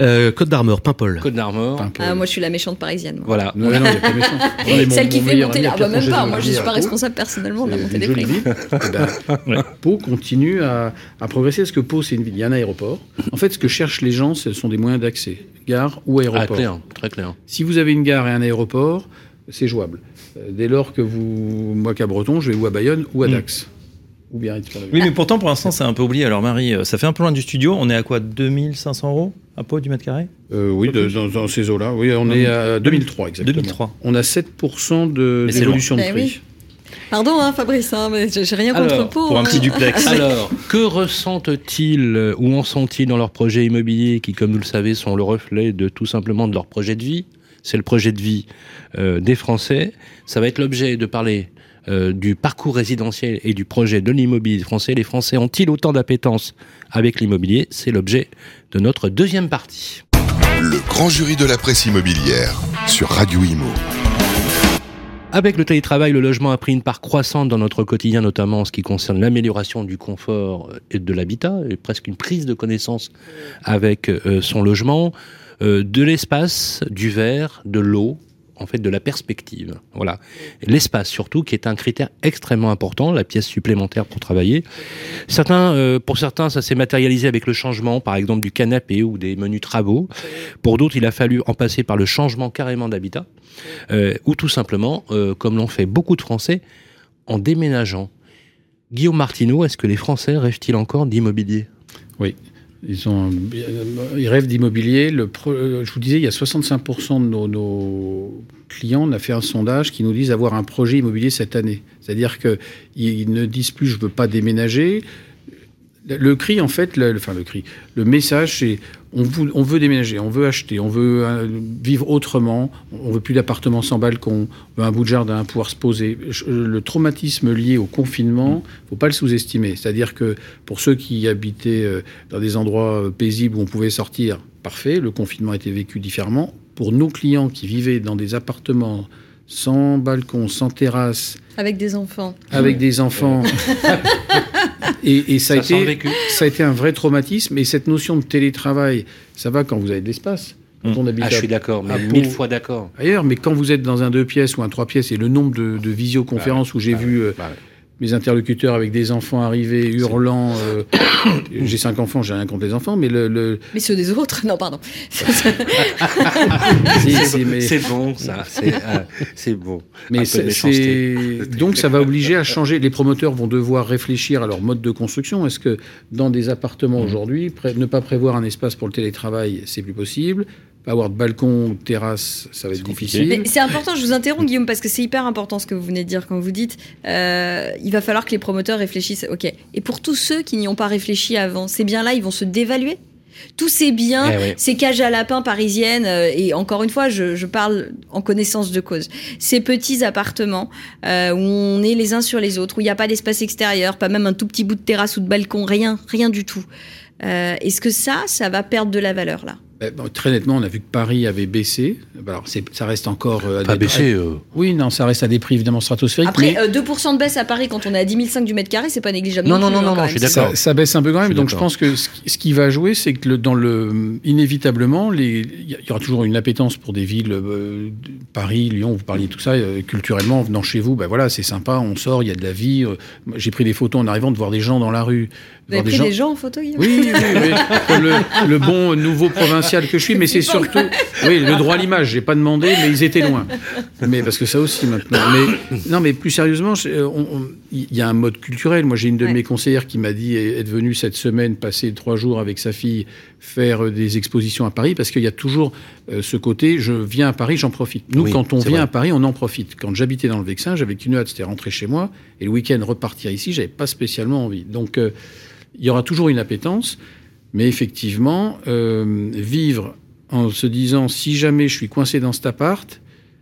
Euh, Côte d'Armor, Paimpol. Côte d'Armor. Ah, moi, je suis la méchante parisienne. moi. Voilà. Non, non, il n'y a pas méchant. On est mon- Celle qui mon fait monter Ah bah même pas, moi je de suis pas responsable personnellement de la montée des prix. ville. Eh ben, Pau continue à, à progresser parce que Pau, c'est une ville. Il y a un aéroport. En fait, ce que cherchent les gens, ce sont des moyens d'accès. Gare ou Ah, aéroport. clair, très clair. Si vous avez une gare et un aéroport, c'est jouable. Euh, Dès lors que vous, moi qu'à Breton, je vais ou à Bayonne ou à Mm. Dax. Ou Oui, mais pourtant, pour l'instant, c'est un peu oublié. Alors, Marie, euh, ça fait un peu loin du studio. On est à quoi 2500 euros à Pau du mètre carré? Euh, oui, de- dans, dans ces eaux-là. Oui, on est à 2003 exactement. 2003. On a 7% de- d'évolution de prix. Ben oui. Pardon, hein, Fabrice, hein, mais j'ai rien contre Alors, Pau. Pour un hein. petit duplex. Alors, que ressentent-ils ou en sont-ils dans leurs projets immobiliers qui, comme vous le savez, sont le reflet de tout simplement de leur projet de vie? C'est le projet de vie euh, des Français. Ça va être l'objet de parler euh, du parcours résidentiel et du projet de l'immobilier français. Les Français ont-ils autant d'appétence avec l'immobilier? C'est l'objet de notre deuxième partie. Le grand jury de la presse immobilière sur Radio Imo. Avec le télétravail, le logement a pris une part croissante dans notre quotidien, notamment en ce qui concerne l'amélioration du confort et de l'habitat, et presque une prise de connaissance avec euh, son logement, euh, de l'espace, du verre, de l'eau, en fait de la perspective. Voilà. L'espace surtout, qui est un critère extrêmement important, la pièce supplémentaire pour travailler. Euh, pour certains, ça s'est matérialisé avec le changement, par exemple, du canapé ou des menus travaux. Pour d'autres, il a fallu en passer par le changement carrément d'habitat, euh, ou tout simplement, euh, comme l'ont fait beaucoup de Français, en déménageant. Guillaume Martineau, est-ce que les Français rêvent-ils encore d'immobilier? Ils, ont, ils rêvent d'immobilier. Euh, je vous disais, il y a 65% de nos, clients, on a fait un sondage qui nous disent avoir un projet immobilier cette année. C'est-à-dire qu'ils ils ne disent plus je veux pas déménager. Le, cri, en fait, enfin le cri, le message, c'est on, vou- on veut déménager, on veut acheter, on veut euh, vivre autrement, on veut plus d'appartements sans balcon, on veut un bout de jardin, pouvoir se poser. Je- Le traumatisme lié au confinement, faut pas le sous-estimer. C'est-à-dire que pour ceux qui habitaient euh, dans des endroits euh, paisibles où on pouvait sortir, parfait, le confinement a été vécu différemment. Pour nos clients qui vivaient dans des appartements sans balcon, sans terrasse, Avec des enfants. avec des enfants. et, et ça, a Ça été, vécu. ça a été un vrai traumatisme. Et cette notion de télétravail, ça va quand vous avez de l'espace. Quand Mm. on habite Ah, je suis d'accord, mais mille fois d'accord. ailleurs, mais quand vous êtes dans un deux pièces ou un trois pièces, et le nombre de, de visioconférences où j'ai Bah vu euh, Bah. Mes interlocuteurs avec des enfants arriver, hurlant. euh, j'ai cinq enfants, j'ai rien contre les enfants, mais le. le- Mais ceux des autres Non, pardon. si, si, mais- C'est bon, ça. C'est euh, c'est bon. Mais donc ça va obliger à changer. Les promoteurs vont devoir réfléchir à leur mode de construction. Est-ce que dans des Mmh. appartements aujourd'hui, pré- ne pas prévoir un espace pour le télétravail, c'est plus possible? Avoir de balcon ou de terrasse, ça va être compliqué. difficile. C'est important, je vous interromps Guillaume, parce que c'est hyper important ce que vous venez de dire quand vous dites euh, il va falloir que les promoteurs réfléchissent. Ok. Et pour tous ceux qui n'y ont pas réfléchi avant, ces biens-là, ils vont se dévaluer tous ces biens, Eh oui. ces cages à lapins parisiennes, euh, et encore une fois, je, je parle en connaissance de cause, ces petits appartements euh, où on est les uns sur les autres, où il n'y a pas d'espace extérieur, pas même un tout petit bout de terrasse ou de balcon, rien, rien du tout. Euh, Est-ce que ça, ça va perdre de la valeur là? Bon, très nettement, on a vu que Paris avait baissé. Alors, c'est- ça reste encore. euh, à Pas des- baissé. euh, Oui, non, ça reste à des prix évidemment stratosphériques. Après, mais- euh, 2% de baisse à Paris quand on est à 10 500 du mètre carré, c'est pas négligeable. Non, non, plus, non, hein, non, non, je suis d'accord. Ça, ça baisse un peu quand même. Donc je pense que ce qui, ce qui va jouer, c'est que le- dans le inévitablement, il y aura toujours une appétence pour des villes, euh, Paris, Lyon. Vous parliez de tout ça euh, culturellement, en venant chez vous, ben voilà, c'est sympa, on sort, il y a de la vie. euh, J'ai pris des photos en arrivant de voir des gens dans la rue. Vous avez pris des gens en photo, Guillaume oui, oui, oui, Comme le, le bon nouveau provincial que je suis, mais c'est surtout, oui, le droit à l'image. J'ai pas demandé, mais ils étaient loin. Mais parce que ça aussi maintenant. Mais non, mais plus sérieusement, euh, il y a un mode culturel. Moi, j'ai une de Ouais. mes conseillères qui m'a dit être venue cette semaine passer trois jours avec sa fille faire euh, des expositions à Paris, parce qu'il y a toujours euh, ce côté. Je viens à Paris, j'en profite. Nous, Oui, quand on vient vrai. à Paris, on en profite. Quand j'habitais dans le Vexin, j'avais qu'une hâte, c'était rentrer chez moi, et le week-end repartir ici, j'avais pas spécialement envie. Donc euh, il y aura toujours une appétence, mais effectivement, euh, vivre en se disant si jamais je suis coincé dans cet appart,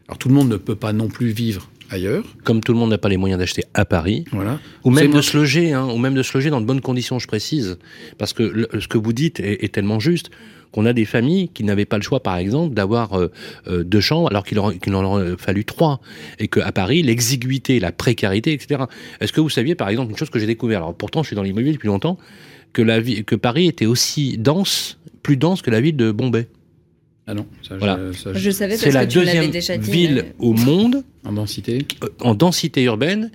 alors tout le monde ne peut pas non plus vivre ailleurs. Comme tout le monde n'a pas les moyens d'acheter à Paris, Voilà. ou même de se loger, hein, ou même de se loger dans de bonnes conditions, je précise, parce que le- ce que vous dites est, est tellement juste qu'on a des familles qui n'avaient pas le choix, par exemple, d'avoir euh, euh, deux chambres alors qu'il en, qu'il en aurait fallu trois, et qu'à Paris, l'exiguïté, la précarité, etc. Est-ce que vous saviez, par exemple, une chose que j'ai découvert? Alors pourtant, je suis dans l'immobilier depuis longtemps, que la vie, que Paris était aussi dense, plus dense que la ville de Bombay. Ah non, ça, Voilà. je- ça, je- Je savais C'est parce la que tu deuxième déjà dit. ville mais- au monde en densité. euh, en densité urbaine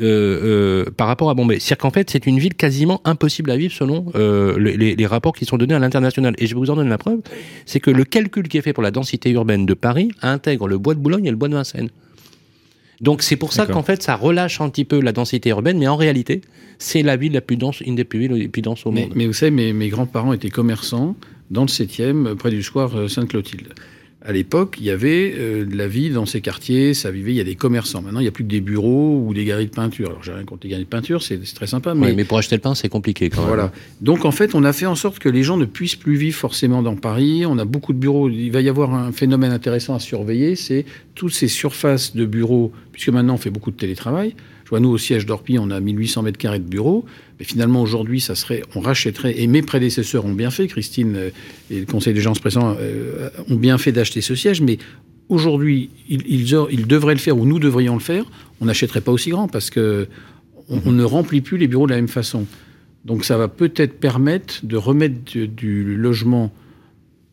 euh, euh, par rapport à Bombay. C'est-à-dire qu'en fait, c'est une ville quasiment impossible à vivre selon euh, les, rapports qui sont donnés à l'international. Et je vais vous en donner la preuve, c'est que le calcul qui est fait pour la densité urbaine de Paris intègre le bois de Boulogne et le bois de Vincennes. Donc c'est pour ça qu'en fait, ça relâche un petit peu la densité urbaine, mais en réalité, c'est la ville la plus dense, une des plus villes les plus denses au Mais, monde. mais vous savez, mes, mes grands-parents étaient commerçants dans le 7e, près du square euh, Sainte-Clotilde. À l'époque, il y avait euh, de la vie dans ces quartiers, ça vivait, il y a des commerçants. Maintenant, il n'y a plus que des bureaux ou des galeries de peinture. Alors, j'ai rien contre les galeries de peinture, c'est très sympa, Ouais, mais mais pour acheter le pain, c'est compliqué quand même. Voilà. Donc en fait, on a fait en sorte que les gens ne puissent plus vivre forcément dans Paris. On a beaucoup de bureaux. Il va y avoir un phénomène intéressant à surveiller, c'est toutes ces surfaces de bureaux, puisque maintenant on fait beaucoup de télétravail. Je vois nous au siège d'Orpi, on a 1800 mètres carrés de bureaux. Mais finalement aujourd'hui, ça serait, on rachèterait. Et mes prédécesseurs ont bien fait, Christine euh, et le Conseil des gens présents euh, ont bien fait d'acheter ce siège, mais aujourd'hui, ils, ils, aur- ils devraient le faire ou nous devrions le faire. On n'achèterait pas aussi grand parce que on- on ne remplit plus les bureaux de la même façon. Donc ça va peut-être permettre de remettre du, du logement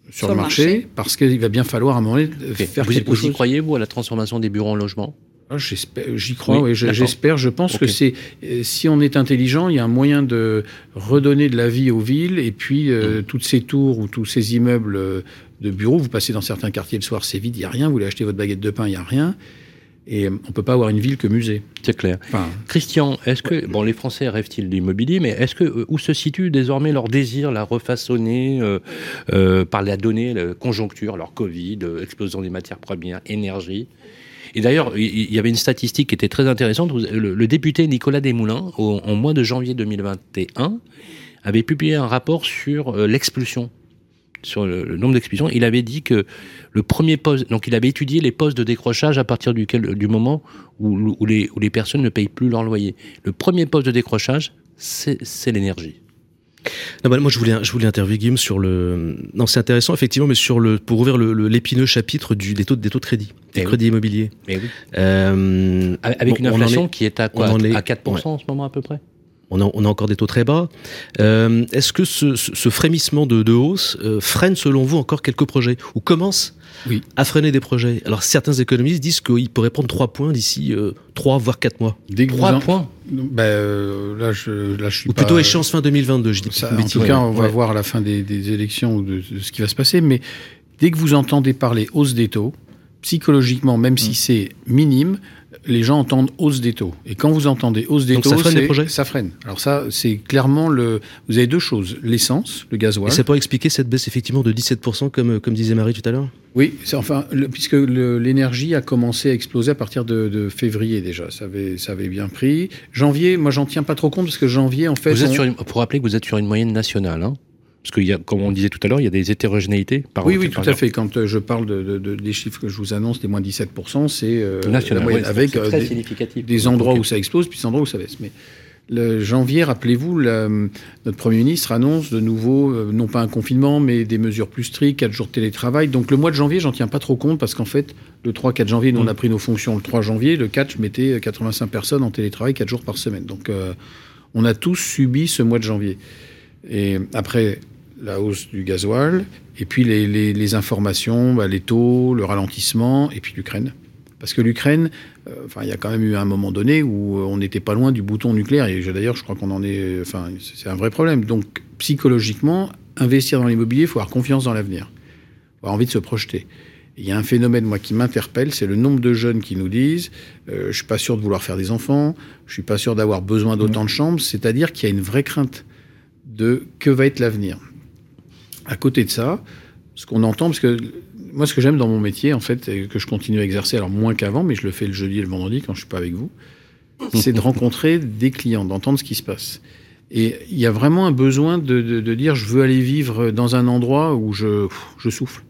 sur, Sur le marché, marché. parce qu'il va bien falloir à un moment donné faire Vous, quelque vous y chose. croyez, vous, à la transformation des bureaux en logement? J'y crois, Oui, j'espère. Je pense que c'est euh, si on est intelligent, il y a un moyen de redonner de la vie aux villes et puis euh, Mm. toutes ces tours ou tous ces immeubles euh, de bureaux. Vous passez dans certains quartiers le soir, c'est vide, il y a rien. Vous voulez acheter votre baguette de pain, il y a rien. Et on peut pas avoir une ville que musée. C'est clair. Enfin, Christian, est-ce que bon les Français rêvent-ils d'immobilier, mais est-ce que où se situe désormais leur désir, la refaçonner par la donnée, la conjoncture, alors Covid, explosion des matières premières, énergie? Et d'ailleurs, il y avait une statistique qui était très intéressante. Le, député Nicolas Desmoulins, au, en mois de janvier 2021, avait publié un rapport sur euh, l'expulsion, sur le, nombre d'expulsions. Il avait dit que le premier poste, donc il avait étudié les postes de décrochage à partir duquel, du moment où, les, personnes ne payent plus leur loyer. Le premier poste de décrochage, c'est l'énergie. Non, bah, moi, je voulais, je voulais interviewer Guillaume sur le. Non, c'est intéressant, effectivement, mais sur le pour ouvrir le- le- l'épineux chapitre du, des taux, des taux de crédit, des Eh oui. crédits immobiliers. Mais oui. Euh, Avec bon, une inflation est- qui est à quoi? est- À 4% en ce moment à peu près? On a, on a encore des taux très bas. Euh, Est-ce que ce, frémissement de, de hausse euh, freine, selon vous, encore quelques projets ou commence Oui. à freiner des projets? Alors, certains économistes disent qu'il pourrait prendre 3 points d'ici 3 voire 4 mois. dès que vous 3 en- points? Ben, euh, là, je, là, je suis Ou plutôt échéance fin 2022, je dis Ça, en tout cas, on va Ouais. voir à la fin des, des élections ou de, de ce qui va se passer. Mais dès que vous entendez parler hausse des taux, psychologiquement, même Mm. si c'est minime, les gens entendent hausse des taux. Et quand vous entendez hausse des Donc taux, ça freine les c'est- projets ça freine. Alors ça, c'est clairement le. Vous avez deux choses l'essence, le Et gasoil. ça pourrait expliquer cette baisse effectivement de 17%, comme, comme disait Marie tout à l'heure? Oui, c'est enfin, le- puisque l'énergie a commencé à exploser à partir de, de février déjà, ça avait, ça avait bien pris. Janvier, moi j'en tiens pas trop compte parce que janvier, en fait, Vous êtes on- sur une- pour rappeler que vous êtes sur une moyenne nationale. Hein Parce y a, comme on disait tout à l'heure, il y a des hétérogénéités. Par Oui, oui, tout à fait. Quand euh, je parle de, de- de- des chiffres que je vous annonce, des moins 17%, c'est euh, ouais, avec euh, des, endroits où ça explose, puis des endroits où ça baisse. Mais le janvier, rappelez-vous, notre Premier ministre annonce de nouveau, euh, non pas un confinement, mais des mesures plus strictes, 4 jours de télétravail. Donc le mois de janvier, j'en tiens pas trop compte, parce qu'en fait, le 3-4 janvier, nous, on a pris nos fonctions le 3 janvier. Le 4, je mettais 85 personnes en télétravail 4 jours par semaine. Donc euh, on a tous subi ce mois de janvier. Et après, la hausse du gasoil, et puis les, informations, bah, les taux, le ralentissement, et puis l'Ukraine. Parce que l'Ukraine, euh, il y a quand même eu un moment donné où euh, on n'était pas loin du bouton nucléaire. Et d'ailleurs, je crois qu'on en est. Enfin, c'est un vrai problème. Donc, psychologiquement, investir dans l'immobilier, il faut avoir confiance dans l'avenir. Avoir envie de se projeter. Et Il y a un phénomène, moi, qui m'interpelle, c'est le nombre de jeunes qui nous disent euh, Je suis pas sûr de vouloir faire des enfants, je suis pas sûr d'avoir besoin d'autant de chambres. C'est-à-dire qu'il y a une vraie crainte de que va être l'avenir? À côté de ça, ce qu'on entend, parce que moi, ce que j'aime dans mon métier, en fait, et que je continue à exercer, alors moins qu'avant, mais je le fais le jeudi et le vendredi quand je suis pas avec vous, c'est de rencontrer des clients, d'entendre ce qui se passe. Et il y a vraiment un besoin de, dire, je veux aller vivre dans un endroit où je souffle.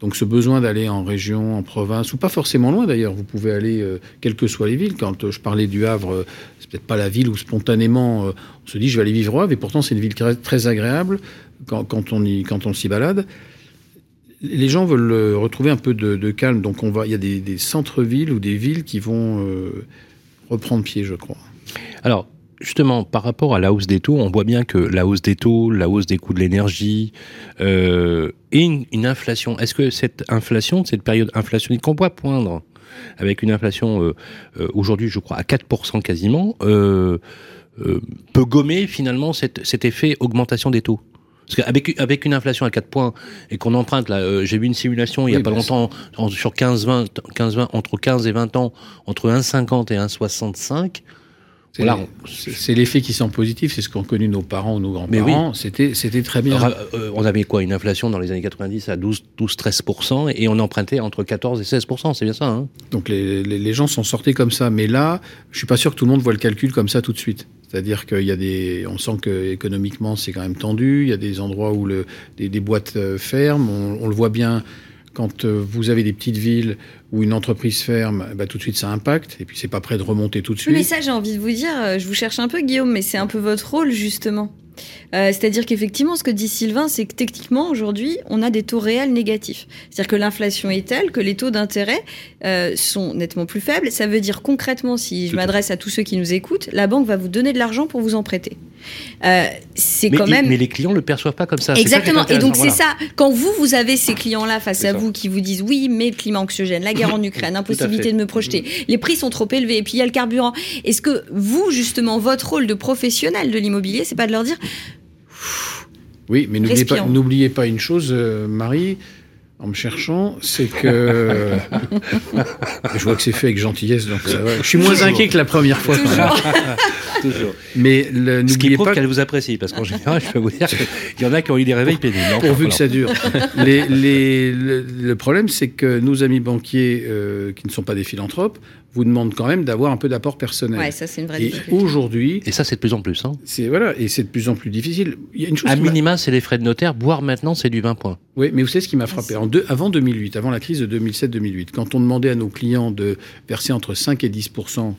Donc ce besoin d'aller en région, en province, ou pas forcément loin d'ailleurs, vous pouvez aller, euh, quelles que soient les villes. Quand euh, je parlais du Havre, euh, c'est peut-être pas la ville où spontanément on se dit je vais aller vivre au Havre, et pourtant c'est une ville très, agréable quand, on y, quand on s'y balade. Les gens veulent retrouver un peu de, calme, donc on il y a des, des centres-villes ou des villes qui vont reprendre pied, je crois. Alors, justement, par rapport à la hausse des taux, on voit bien que la hausse des taux, la hausse des coûts de l'énergie euh, et une, une inflation. Est-ce que cette inflation, cette période inflationniste qu'on voit poindre avec une inflation euh, euh, aujourd'hui, je crois, à 4% quasiment, euh, euh, peut gommer finalement cet, cet effet augmentation des taux? Parce qu'avec avec une inflation à 4 points et qu'on emprunte, là, euh, j'ai vu une simulation il y a Oui, pas longtemps en- sur 15-20, 15-20, entre 15 et 20 ans, entre 1,50 et 1,65. C'est Voilà. c'est- c'est l'effet qui semble positif, c'est ce qu'ont connu nos parents ou nos grands-parents. C'était C'était très bien. Euh, on avait quoi Une inflation dans les années 90 à 12-13% et on empruntait entre 14 et 16%, c'est bien ça hein? Donc les, les, les gens sont sortis comme ça. Mais là, je suis pas sûr que tout le monde voit le calcul comme ça tout de suite. C'est-à-dire qu'il y a des, on sent que économiquement c'est quand même tendu. Il y a des endroits où le, des, des boîtes euh, ferment. On, on le voit bien quand euh, vous avez des petites villes où une entreprise ferme, bah, tout de suite ça impacte. Et puis c'est pas prêt de remonter tout de suite. mais ça, j'ai envie de vous dire, euh, je vous cherche un peu, Guillaume, mais c'est un peu votre rôle, justement. Euh, C'est-à-dire qu'effectivement, ce que dit Sylvain, c'est que techniquement, aujourd'hui, on a des taux réels négatifs. C'est-à-dire que l'inflation est telle que les taux d'intérêt euh, sont nettement plus faibles. Ça veut dire concrètement, si je m'adresse à tous ceux qui nous écoutent, la banque va vous donner de l'argent pour vous en prêter. Euh, c'est quand même... mais les clients le perçoivent pas comme ça. Exactement. Et donc c'est ça. Quand vous vous avez ces clients-là face à ça. vous qui vous disent oui, mais le climat anxiogène, la guerre en Ukraine, impossibilité de me projeter, les prix sont trop élevés, et puis il y a le carburant. Est-ce que vous justement votre rôle de professionnel de l'immobilier, c'est pas de leur dire Oui, mais n'oubliez pas, Respirons. n'oubliez pas une chose, euh, Marie, en me cherchant, c'est que je vois que c'est fait avec gentillesse, donc ça va. Je suis moins inquiet que la première fois. quand même. Toujours. Mais le- Ce qui n'oubliez prouve pas qu'elle vous apprécie, parce qu'en général, je peux vous dire qu'il y en a qui ont eu des réveils pénibles. Enfin, pourvu que ça dure. Les- les- le, le problème, c'est que nos amis banquiers, euh, qui ne sont pas des philanthropes, vous demandent quand même d'avoir un peu d'apport personnel. Ouais, ça c'est une vraie Et difficulté. aujourd'hui, Et ça, c'est de plus en plus. Hein. c'est voilà, et c'est de plus en plus difficile. Il y a une chose À minima, c'est les frais de notaire, voire maintenant, c'est du 20 points. Oui, mais vous savez ce qui m'a frappé? En deux- Avant 2008, avant la crise de 2007-2008, quand on demandait à nos clients de verser entre 5 et 10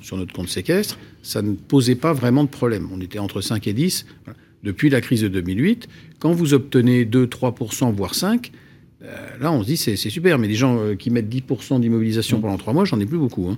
sur notre compte séquestre, ça ne posait pas vraiment de problème. On était entre 5 et 10. Voilà. Depuis la crise de 2008, quand vous obtenez 2, 3 voire 5 euh, là, on se dit c'est super. Mais des gens euh, qui mettent 10% d'immobilisation pendant 3 mois, j'en ai plus beaucoup. hein.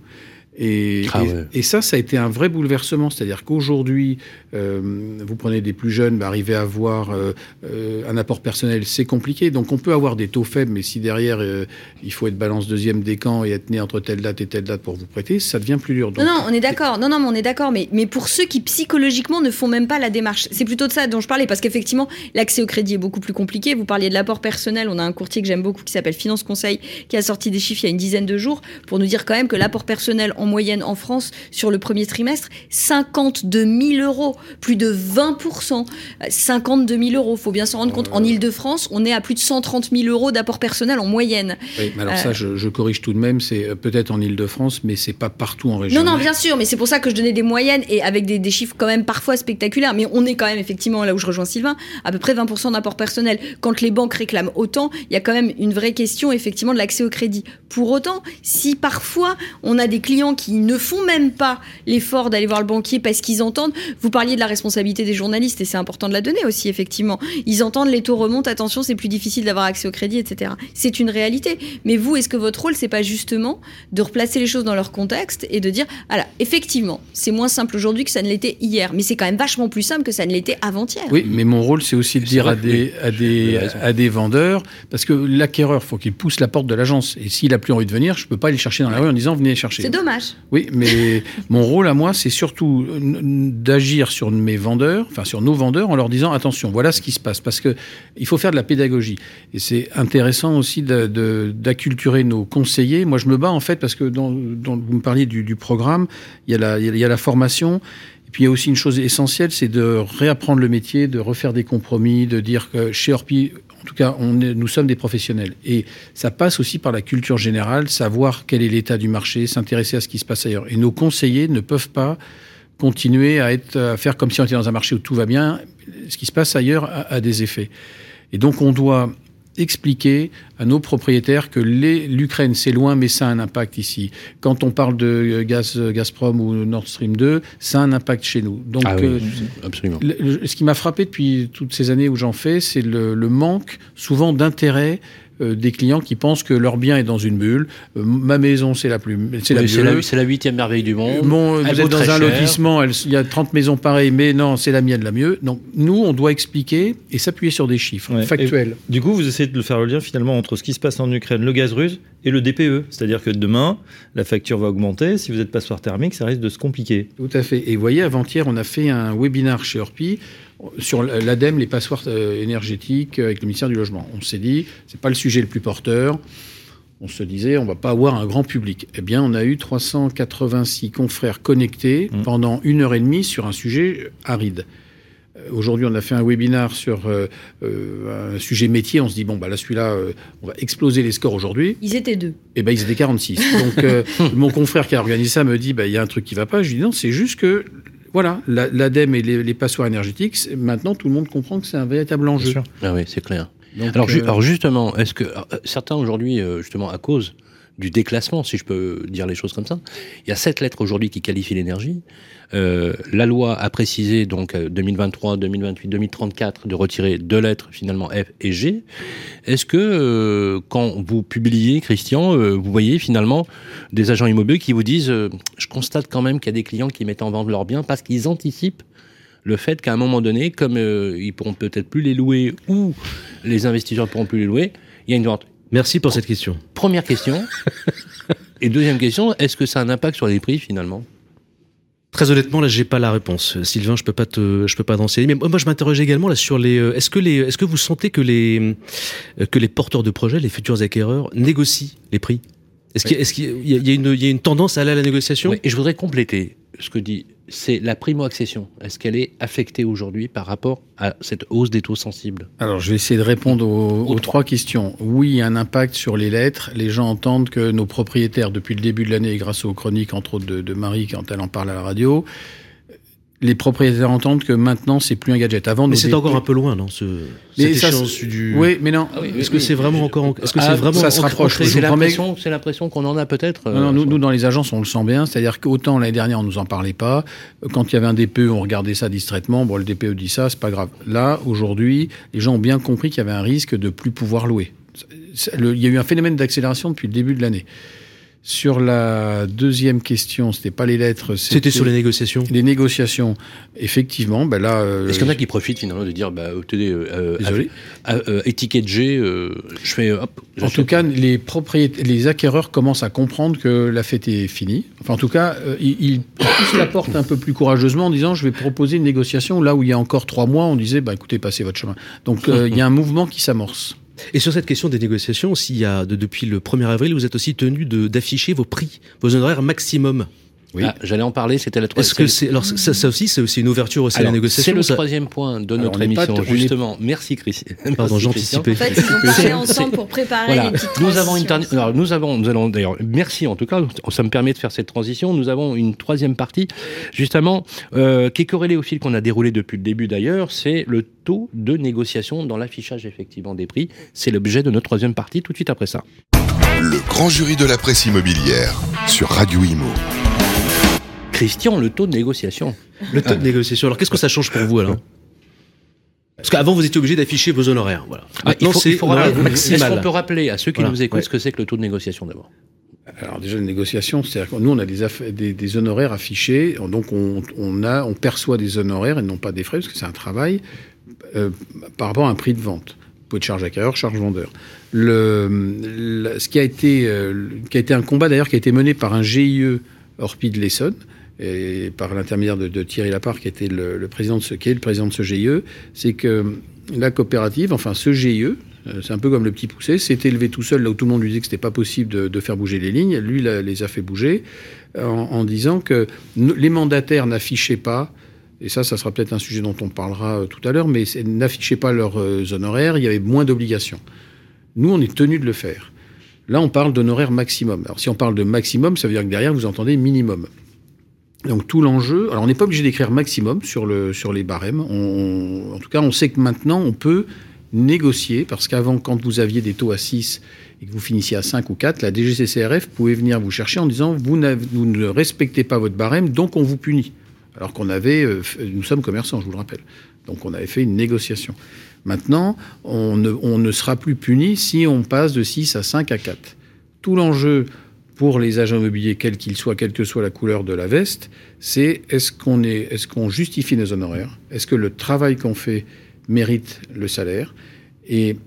Et, Ah et- ouais. et ça, ça a été un vrai bouleversement. C'est-à-dire qu'aujourd'hui, euh, vous prenez des plus jeunes, bah, arriver à avoir euh, euh, un apport personnel, c'est compliqué. Donc on peut avoir des taux faibles, mais si derrière, euh, il faut être balance deuxième des camps et être né entre telle date et telle date pour vous prêter, ça devient plus dur. Donc, Non, non, on est d'accord. Non, non, mais on est d'accord. Mais, mais pour ceux qui psychologiquement ne font même pas la démarche, c'est plutôt de ça dont je parlais, parce qu'effectivement, l'accès au crédit est beaucoup plus compliqué. Vous parliez de l'apport personnel. On a un courtier que j'aime beaucoup qui s'appelle Finance Conseil, qui a sorti des chiffres il y a une dizaine de jours pour nous dire quand même que l'apport personnel en moyenne en France sur le premier trimestre, 52 000 euros, plus de 20% Euh, 52 000 euros. Faut bien s'en rendre compte. En Ile-de-France, on est à plus de 130 000 euros d'apport personnel en moyenne. oui, mais alors Euh, ça, je, je corrige tout de même. C'est euh, peut-être en Ile-de-France, mais c'est pas partout en région. Non, non, bien sûr, mais c'est pour ça que je donnais des moyennes et avec des, des chiffres quand même parfois spectaculaires. Mais on est quand même, effectivement, là où je rejoins Sylvain, à peu près 20% d'apport personnel. Quand les banques réclament autant, il y a quand même une vraie question, effectivement, de l'accès au crédit. Pour autant, si parfois on a des clients qui ne font même pas l'effort d'aller voir le banquier parce qu'ils entendent, vous parliez de la responsabilité des journalistes et c'est important de la donner aussi, effectivement. Ils entendent les taux remontent, attention, c'est plus difficile d'avoir accès au crédit, etc. C'est une réalité. Mais vous, est-ce que votre rôle, c'est pas justement de replacer les choses dans leur contexte et de dire, voilà, effectivement, c'est moins simple aujourd'hui que ça ne l'était hier, mais c'est quand même vachement plus simple que ça ne l'était avant-hier. Oui, mais mon rôle, c'est aussi de dire à des, à, des, à des vendeurs, parce que l'acquéreur, faut qu'il pousse la porte de l'agence. Et s'il a plus envie de venir, je peux pas aller chercher dans la rue en disant venez chercher. C'est dommage. Oui, mais mon rôle à moi, c'est surtout euh, d'agir sur mes vendeurs, enfin sur nos vendeurs, en leur disant attention, voilà ce qui se passe, parce que il faut faire de la pédagogie. Et c'est intéressant aussi d'acculturer nos conseillers. Moi, je me bats en fait parce que vous me parliez du, programme, il y, a la, il y a- la formation. Et puis il y a aussi une chose essentielle, c'est de réapprendre le métier, de refaire des compromis, de dire que chez Orpi, en tout cas, nous sommes des professionnels. Et ça passe aussi par la culture générale, savoir quel est l'état du marché, s'intéresser à ce qui se passe ailleurs. Et nos conseillers ne peuvent pas continuer à, être, à faire comme si on était dans un marché où tout va bien. Ce qui se passe ailleurs a des effets. Et donc on doit expliquer à nos propriétaires que l'Ukraine, c'est loin, mais ça a un impact ici. Quand on parle de gaz Gazprom ou Nord Stream 2, ça a un impact chez nous. Donc, Ah oui, euh, absolument. le- ce qui m'a frappé depuis toutes ces années où j'en fais, c'est le, le manque souvent d'intérêt euh, des clients qui pensent que leur bien est dans une bulle. Euh, ma maison, c'est la plus, c'est la Oui, c'est mieux. la, c'est la huitième merveille du monde. Bon, Elle vous êtes dans un cher. lotissement, il y a 30 maisons pareilles, mais non, c'est la mienne la mieux. Donc nous, on doit expliquer et s'appuyer sur des chiffres Ouais. factuels. Du coup, vous essayez de faire le lien finalement entre ce qui se passe en Ukraine, le gaz russe et le DPE. C'est-à-dire que demain, la facture va augmenter. Si vous êtes passoire thermique, ça risque de se compliquer. Tout à fait. Et vous voyez, avant-hier, on a fait un webinaire chez Orpi sur l'ADEME, les passoires euh, énergétiques euh, avec le ministère du Logement. On s'est dit, c'est pas le sujet le plus porteur. On se disait, on va pas avoir un grand public. Eh bien, on a eu 386 confrères connectés Mmh. pendant une heure et demie sur un sujet aride. Euh, Aujourd'hui, on a fait un webinaire sur euh, euh, un sujet métier. On se dit, bon, bah là, celui-là, euh, on va exploser les scores aujourd'hui. Ils étaient deux. Eh ben, ils étaient 46. Donc, euh, mon confrère qui a organisé ça me dit, bah, il y a un truc qui va pas. Je lui dis, non, c'est juste que, voilà, la- l'ADEME et les, les passoires énergétiques, maintenant, tout le monde comprend que c'est un véritable enjeu. Ah oui, c'est clair. Donc, Alors, ju- euh, alors justement, est-ce que euh, certains aujourd'hui, euh, justement à cause du déclassement, si je peux dire les choses comme ça, il y a sept lettres aujourd'hui qui qualifient l'énergie. Euh, la loi a précisé donc euh, 2023, 2028, 2034 de retirer deux lettres finalement F et G. Est-ce que euh, quand vous publiez, Christian, euh, vous voyez finalement des agents immobiliers qui vous disent, je constate quand même qu'il y a des clients qui mettent en vente leurs biens parce qu'ils anticipent le fait qu'à un moment donné, comme ils pourront peut-être plus les louer ou les investisseurs pourront plus les louer, il y a une vente. Merci pour cette question. Première question. Et deuxième question, est-ce que ça a un impact sur les prix finalement? Très honnêtement, là, j'ai pas la réponse. Sylvain, je peux pas te, je peux pas t'enseigner. Mais moi, je m'interroge également là sur les. euh, Est-ce que les, est-ce que vous sentez que les, euh, que les porteurs de projets, les futurs acquéreurs, négocient les prix? Est-ce qu'il y a- qu'il y une, il y a une tendance à aller à la négociation? Oui, Et je voudrais compléter ce que dit. C'est la primo-accession. Est-ce qu'elle est affectée aujourd'hui par rapport à cette hausse des taux sensibles Alors, je vais essayer de répondre aux, aux trois questions. Oui, il y a un impact sur les lettres. Les gens entendent que nos propriétaires, depuis le début de l'année, grâce aux chroniques, entre autres de, de Marie, quand elle en parle à la radio, les propriétaires entendent que maintenant, c'est plus un gadget. Avant, Mais c'est dé- encore un peu loin, non ce, Mais Cette ça, échéance c'est- du. Oui, mais non. Est-ce que c'est vraiment encore en- Est-ce que Ah, c'est vraiment ça se rapproche. C'est promets l'impression, c'est l'impression qu'on en a peut-être. Non, non, euh, nous, nous, dans les agences, on le sent bien. C'est-à-dire qu'autant l'année dernière, on nous en parlait pas. Quand il y avait un DPE, on regardait ça distraitement. Bon, le DPE dit ça, c'est pas grave. Là, aujourd'hui, les gens ont bien compris qu'il y avait un risque de plus pouvoir louer. Le- Il y a eu un phénomène d'accélération depuis le début de l'année. Sur la deuxième question, c'était pas les lettres, C'était sur les négociations. les négociations. Effectivement, ben là. euh, Est-ce qu'il y en a qui profitent finalement de dire, bah, tenez, euh, Désolé. euh, euh, étiquette G, euh, je fais hop. En tout cas, les propriétaires, les acquéreurs commencent à comprendre que la fête est finie. Enfin, en tout cas, euh, ils, ils poussent la porte un peu plus courageusement en disant je vais proposer une négociation. Là où il y a encore trois mois, on disait bah écoutez, passez votre chemin. Donc euh, il y a un mouvement qui s'amorce. Et sur cette question des négociations, s'il y a de- depuis le 1er avril, vous êtes aussi tenu d'afficher vos prix, vos honoraires maximum. Oui. Ah, J'allais en parler, c'était la Est-ce troisième. que c'est alors ça, ça aussi c'est aussi une ouverture aussi à la Alors, négociation C'est le ça- troisième point de Alors, notre pas- émission, justement. Merci, Christian. Pardon, j'anticipais. En fait, ils ont ensemble pour préparer Voilà. les petites Nous avons une alors, avons nous allons d'ailleurs merci en tout cas ça me permet de faire cette transition nous avons une troisième partie justement euh, qui est corrélée au fil qu'on a déroulé depuis le début d'ailleurs c'est le taux de négociation dans l'affichage effectivement des prix c'est l'objet de notre troisième partie tout de suite après ça Le grand jury de la presse immobilière sur Radio Imo. Christian le taux de négociation Le taux de négociation. Alors qu'est-ce que ça change pour vous alors Parce qu'avant vous étiez obligé d'afficher vos honoraires. Voilà. Ah, il faut, il rappeler- Est-ce qu'on peut rappeler à ceux qui Voilà, nous écoutent ouais. ce que c'est que le taux de négociation d'abord Alors déjà les négociations, c'est-à-dire que nous on a des, aff- des, des honoraires affichés, donc on, on a on perçoit des honoraires et non pas des frais parce que c'est un travail euh, par rapport à un prix de vente. Pot de charge acquéreur, charge vendeur. Le, le- ce qui a été euh, qui a été un combat d'ailleurs qui a été mené par un GIE Orpi de l'Essonne et par l'intermédiaire de, Thierry Lapart qui était le, président de ce qui est le président de ce GIE, c'est que la coopérative, enfin ce GIE, euh, c'est un peu comme le petit poussé, s'est élevé tout seul là où tout le monde lui disait que c'était pas possible de, faire bouger les lignes. Lui la- les a fait bouger en, en disant que les mandataires n'affichaient pas. Et ça, ça sera peut-être un sujet dont on parlera euh, tout à l'heure, mais n'affichaient pas leurs euh, honoraires, il y avait moins d'obligations. Nous, on est tenu de le faire. Là, on parle d'honoraires maximum. Alors, si on parle de maximum, ça veut dire que derrière, vous entendez minimum. Donc, tout l'enjeu. Alors, on n'est pas obligé d'écrire maximum sur, le, sur les barèmes. En tout cas, on sait que maintenant, on peut négocier, parce qu'avant, quand vous aviez des taux à 6 et que vous finissiez à 5 ou 4, la DGCCRF pouvait venir vous chercher en disant vous, ne respectez pas votre barème, donc on vous punit. Alors qu'on avait, euh, nous sommes commerçants, je vous le rappelle. Donc on avait fait une négociation. Maintenant, on ne, on ne sera plus puni si on passe de 6 à 5 à 4. Tout l'enjeu pour les agents immobiliers, quels qu'ils soient, quelle que soit la couleur de la veste, c'est est-ce qu'on est, est-ce qu'on justifie nos honoraires Est-ce que le travail qu'on fait mérite le salaire Et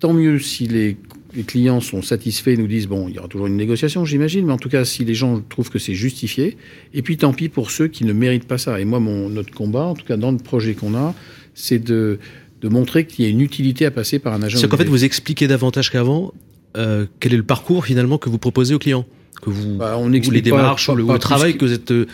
tant mieux si les, les clients sont satisfaits et nous disent bon, il y aura toujours une négociation, j'imagine, mais en tout cas, si les gens trouvent que c'est justifié, et puis tant pis pour ceux qui ne méritent pas ça. Et moi, mon, notre combat, en tout cas dans le projet qu'on a, c'est de, de montrer qu'il y a une utilité à passer par un agent C'est qu'en fait, vous expliquez davantage qu'avant euh, quel est le parcours finalement que vous proposez aux clients, que vous, Bah, on ou les démarches, pas- ou le, pas travail que- que vous êtes euh,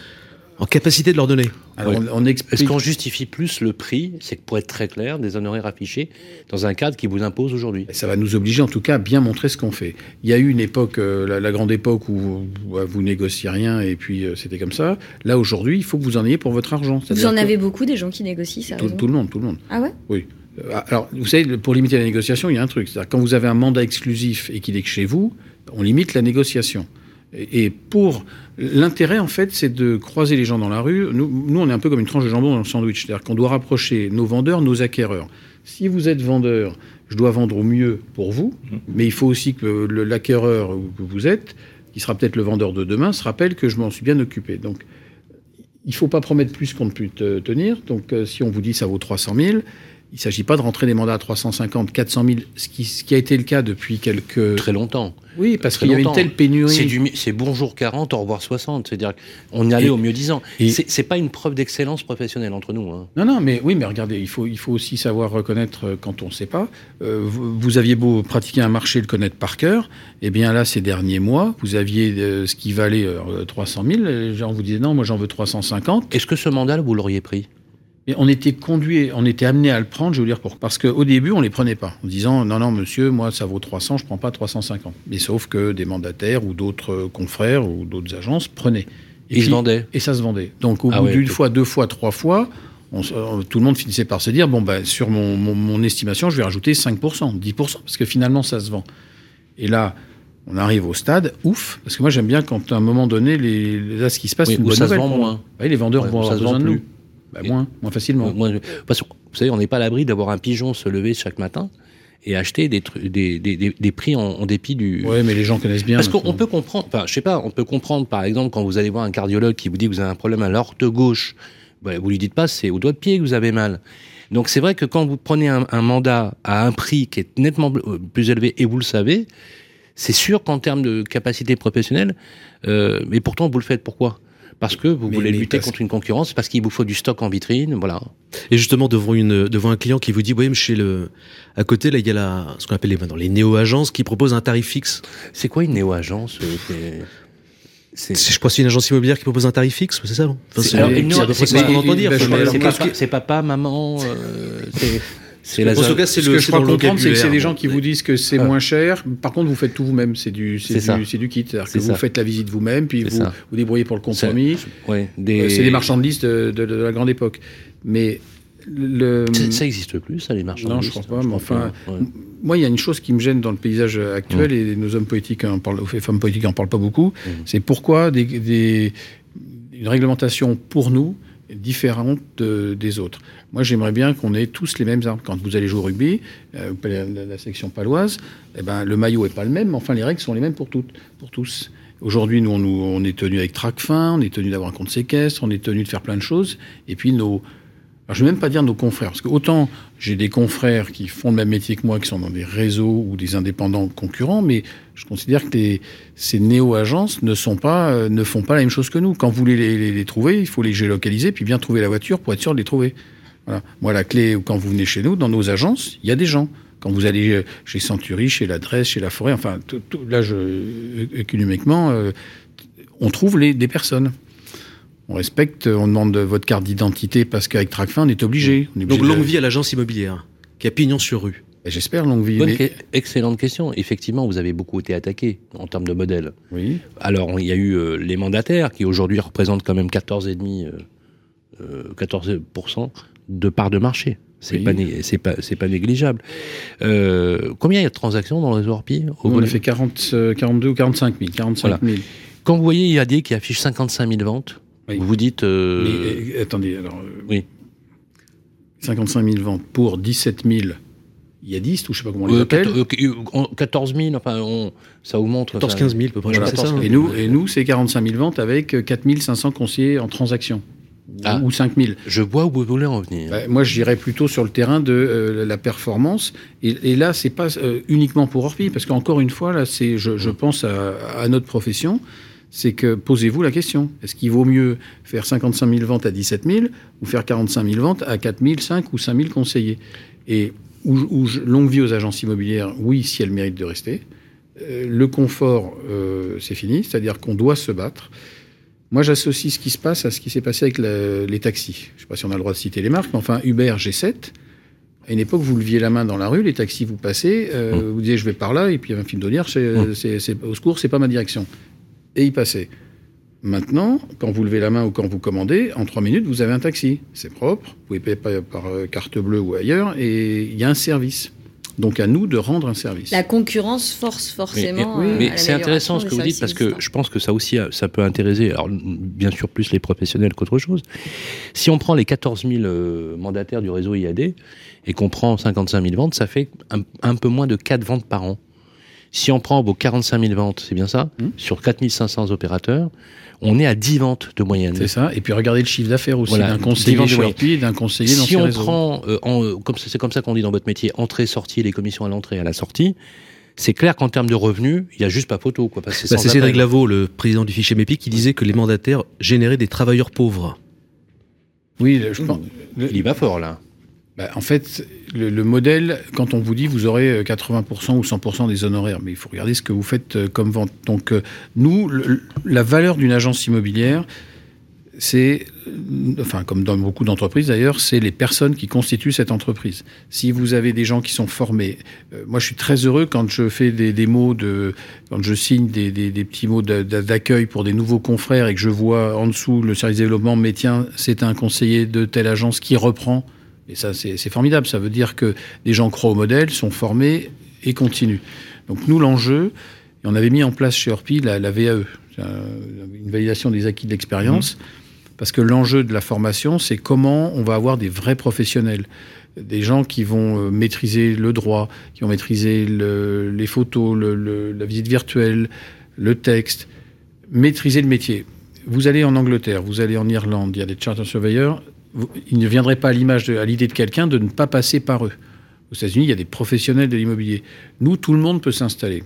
en capacité de leur donner? Alors, Ouais. on, on explique. Est-ce qu'on justifie plus le prix? C'est que pour être très clair, des honoraires affichés dans un cadre qui vous impose aujourd'hui. Ça va nous obliger en tout cas à bien montrer ce qu'on fait. Il y a eu une époque, euh, la, la grande époque où vous, vous négociez rien et puis euh, c'était comme ça. Là aujourd'hui, il faut que vous en ayez pour votre argent. Vous en que avez beaucoup des gens qui négocient, tout, sérieusement tout le monde, tout le monde. Ah ouais? Euh, Alors, vous savez, pour limiter la négociation, il y a un truc. C'est-à-dire quand vous avez un mandat exclusif et qu'il est que chez vous, on limite la négociation. Et, pour l'intérêt, en fait, c'est de croiser les gens dans la rue. Nous, nous, on est un peu comme une tranche de jambon dans le sandwich. C'est-à-dire qu'on doit rapprocher nos vendeurs, nos acquéreurs. Si vous êtes vendeur, je dois vendre au mieux pour vous, mais il faut aussi que le- l'acquéreur que vous êtes, qui sera peut-être le vendeur de demain, se rappelle que je m'en suis bien occupé. Donc, il ne faut pas promettre plus qu'on ne peut te- tenir. Donc, euh, si on vous dit ça vaut 300 000, il ne s'agit pas de rentrer des mandats à 350, 400 000, ce qui, ce qui a été le cas depuis quelques... Très longtemps. Oui, parce qu'il y avait une telle pénurie. C'est bonjour 40, au revoir 60. C'est-à-dire qu'on y allait Et- au mieux 10 ans. C'est pas une preuve d'excellence professionnelle entre nous. hein. Non, non, mais oui, mais regardez, il faut, il faut aussi savoir reconnaître euh, quand on ne sait pas. Euh, vous, vous aviez beau pratiquer un marché, le connaître par cœur, eh bien là, ces derniers mois, vous aviez euh, ce qui valait euh, 300 000, les gens vous disaient non, moi j'en veux 350. Est-ce que ce mandat, vous l'auriez pris? Et on était conduit, on était amené à le prendre, je veux dire pourquoi. Parce qu'au début, on les prenait pas, en disant non, non, monsieur, moi ça vaut 300, je prends pas 350. Mais sauf que des mandataires ou d'autres euh, confrères ou d'autres agences prenaient. Et Ils se vendaient. Et ça se vendait. Donc au Ah bout ouais, d'une fois, deux fois, trois fois, on euh, tout le monde finissait par se dire bon, ben, sur mon, mon, mon estimation, je vais rajouter 5%, 10%, parce que finalement, ça se vend. Et là, on arrive au stade, ouf, parce que moi j'aime bien quand à un moment donné, les, là, ce qui se passe, Oui, c'est une où bonne ça se nouvelle vend moins. Les vendeurs Ouais, vont avoir besoin de nous. Bah, Et- moins, moins facilement. Moi, je- parce que, vous savez, on n'est pas à l'abri d'avoir un pigeon se lever chaque matin et acheter des, tru- des, des, des, des prix en, en dépit du. Oui, mais les gens connaissent bien. Parce qu'on maintenant. peut comprendre, enfin, je sais pas, on peut comprendre, par exemple, quand vous allez voir un cardiologue qui vous dit que vous avez un problème à l'orte gauche, bah, vous lui dites pas c'est au doigt de pied que vous avez mal. Donc c'est vrai que quand vous prenez un, un mandat à un prix qui est nettement euh, plus élevé, et vous le savez, c'est sûr qu'en termes de capacité professionnelle, euh, mais pourtant vous le faites pourquoi? Parce que vous Mais- voulez mais lutter parce- contre une concurrence, parce qu'il vous faut du stock en vitrine, voilà. Et justement, devant, une, devant un client qui vous dit, oui, mais chez le, à côté, là, il y a la, ce qu'on appelle les, dans les néo-agences qui proposent un tarif fixe. C'est quoi une néo-agence euh, c'est- je crois, que c'est une agence immobilière qui propose un tarif fixe, c'est ça, non? Enfin, C'est- entend dire. c'est papa, maman, euh, c'est- c'est la En tout cas, c'est Ce le, que je crois comprendre, c'est que c'est des gens qui vous disent que c'est Ah. moins cher. Par contre, vous faites tout vous-même. C'est du, c'est du, kit. C'est-à-dire que vous ça. faites la visite vous-même, puis vous ça. vous débrouillez pour le compromis. ouais, des... Euh, C'est des marchands de la grande époque. Mais le, Ça- existe plus, ça, les marchands Non, je crois pas, mais enfin, pas, ouais. moi, il y a une chose qui me gêne dans le paysage actuel, et nos hommes politiques en parlent, les femmes politiques en parlent pas beaucoup, c'est pourquoi des, des- une réglementation pour nous est différente de- des autres. Moi, j'aimerais bien qu'on ait tous les mêmes armes. Quand vous allez jouer au rugby, euh, la, la- la section paloise, eh ben, le maillot est pas le même, mais enfin, les règles sont les mêmes pour, toutes, pour tous. Aujourd'hui, nous, on, est tenu avec Tracfin, on est tenu d'avoir un compte séquestre, on est tenu de faire plein de choses, et puis nos, je ne vais même pas dire nos confrères, parce que autant j'ai des confrères qui font le même métier que moi, qui sont dans des réseaux ou des indépendants concurrents, mais je considère que ces néo-agences ne, euh, ne font pas la même chose que nous. Quand vous voulez les- les trouver, il faut les géolocaliser, puis bien trouver la voiture pour être sûr de les trouver. Voilà. Moi, la clé, quand vous venez chez nous, dans nos agences, il y a des gens. Quand vous allez euh, chez Century, chez l'adresse, chez la forêt, enfin, tout- tout- là, je, euh, économiquement, euh, on trouve les, des personnes. On respecte, on demande votre carte d'identité parce qu'avec Tracfin, on est obligé. On est Donc, de- longue vie à l'agence immobilière, qui a pignon sur rue. Et J'espère longue vie. Bonne mais- que- excellente question. Effectivement, vous avez beaucoup été attaqué en termes de modèle. Oui. Alors, il y a eu euh, les mandataires qui aujourd'hui représentent quand même 14,5 euh, euh, 14% de part de marché. C'est Oui. pas, c'est pas, c'est pas négligeable. Euh, combien il y a de transactions dans le réseau Orpi on a fait 40, euh, 42 ou 45 000. 45 000. Quand vous voyez IAD qui affiche 55 000 ventes, Oui. vous vous dites. euh, Mais, euh, attendez, alors. euh, Oui. 55 000 ventes pour 17 000 yadistes, ou je sais pas comment on les euh, appelle. quat- euh, on- 14 000, enfin, on- ça augmente. 14 ça- 15 000 à peu près, Voilà. ça. hein. Et nous, et nous c'est 45 000 ventes avec euh, 4 500 conseillers en transaction. Ah. Ou 5 000. Je vois où vous voulez en venir. Bah, moi, je dirais plutôt sur le terrain de euh, la performance. Et, et là, c'est pas euh, uniquement pour Orpi, parce qu'encore une fois, là, c'est, je, je pense à, à notre profession, c'est que posez-vous la question est-ce qu'il vaut mieux faire 55 000 ventes à 17 000 ou faire 45 000 ventes à 4 000, 5 ou 5 000 conseillers? Et où, longue vie aux agences immobilières, oui, si elles méritent de rester. Euh, le confort, c'est fini, c'est-à-dire qu'on doit se battre. Moi, j'associe ce qui se passe à ce qui s'est passé avec les taxis. Je ne sais pas si on a le droit de citer les marques, mais enfin, Uber G7, à une époque, vous leviez la main dans la rue, les taxis vous passaient, euh, vous disiez je vais par là, et puis il y avait un film d'Audière, c'est- c'est- au secours, c'est pas ma direction. Et il passait. Maintenant, quand vous levez la main ou quand vous commandez, en trois minutes, vous avez un taxi. C'est propre, vous pouvez payer par, par, euh, carte bleue ou ailleurs, et il y a un service. Donc à nous de rendre un service. La concurrence force forcément. mais- euh, mais c'est intéressant ce que vous dites parce que je pense que ça aussi, euh, ça peut intéresser, alors bien sûr plus les professionnels qu'autre chose. Si on prend les 14 000 euh, mandataires du réseau IAD et qu'on prend 55 000 ventes, ça fait un, un peu moins de 4 ventes par an. Si on prend vos 45 000 ventes, c'est bien ça, Mmh. sur 4 500 opérateurs, on est à 10 ventes de moyenne. C'est ça. Et puis regardez le chiffre d'affaires aussi Voilà, d'un conseiller et d'un conseiller dans Si on prend, euh, en, euh, comme c'est comme ça qu'on dit dans votre métier, entrée-sortie, les commissions à l'entrée et à la sortie, c'est clair qu'en termes de revenus, il y a juste pas photo. Quoi, parce que Bah, c'est Cédric. Lavaux, le président du fichier MEPI, qui disait que les mandataires généraient des travailleurs pauvres. Oui, je pense. le- Il y va fort là. Bah, en fait, le, le modèle, quand on vous dit vous aurez euh, 80% ou 100% des honoraires, mais il faut regarder ce que vous faites euh, comme vente. Donc, euh, nous, la valeur d'une agence immobilière, c'est, euh, enfin, comme dans beaucoup d'entreprises d'ailleurs, c'est les personnes qui constituent cette entreprise. Si vous avez des gens qui sont formés, euh, moi je suis très heureux quand je fais des, mots quand je signe des, des- petits mots d'a- d'a- d'accueil pour des nouveaux confrères et que je vois en dessous le service développement, mais tiens, c'est un conseiller de telle agence qui reprend. Et ça, c'est formidable. Ça veut dire que des gens croient au modèle, sont formés et continuent. Donc nous, l'enjeu, et on avait mis en place chez Orpi la, la VAE, un- une validation des acquis de l'expérience, parce que l'enjeu de la formation, c'est comment on va avoir des vrais professionnels, des gens qui vont euh, maîtriser le droit, qui vont maîtriser le- les photos, le- le- la visite virtuelle, le texte, maîtriser le métier. Vous allez en Angleterre, vous allez en Irlande, il y a des charter surveyors, vous- il ne viendrait pas à l'image, de- à l'idée de quelqu'un de ne pas passer par eux. Aux États-Unis, il y a des professionnels de l'immobilier. Nous, tout le monde peut s'installer.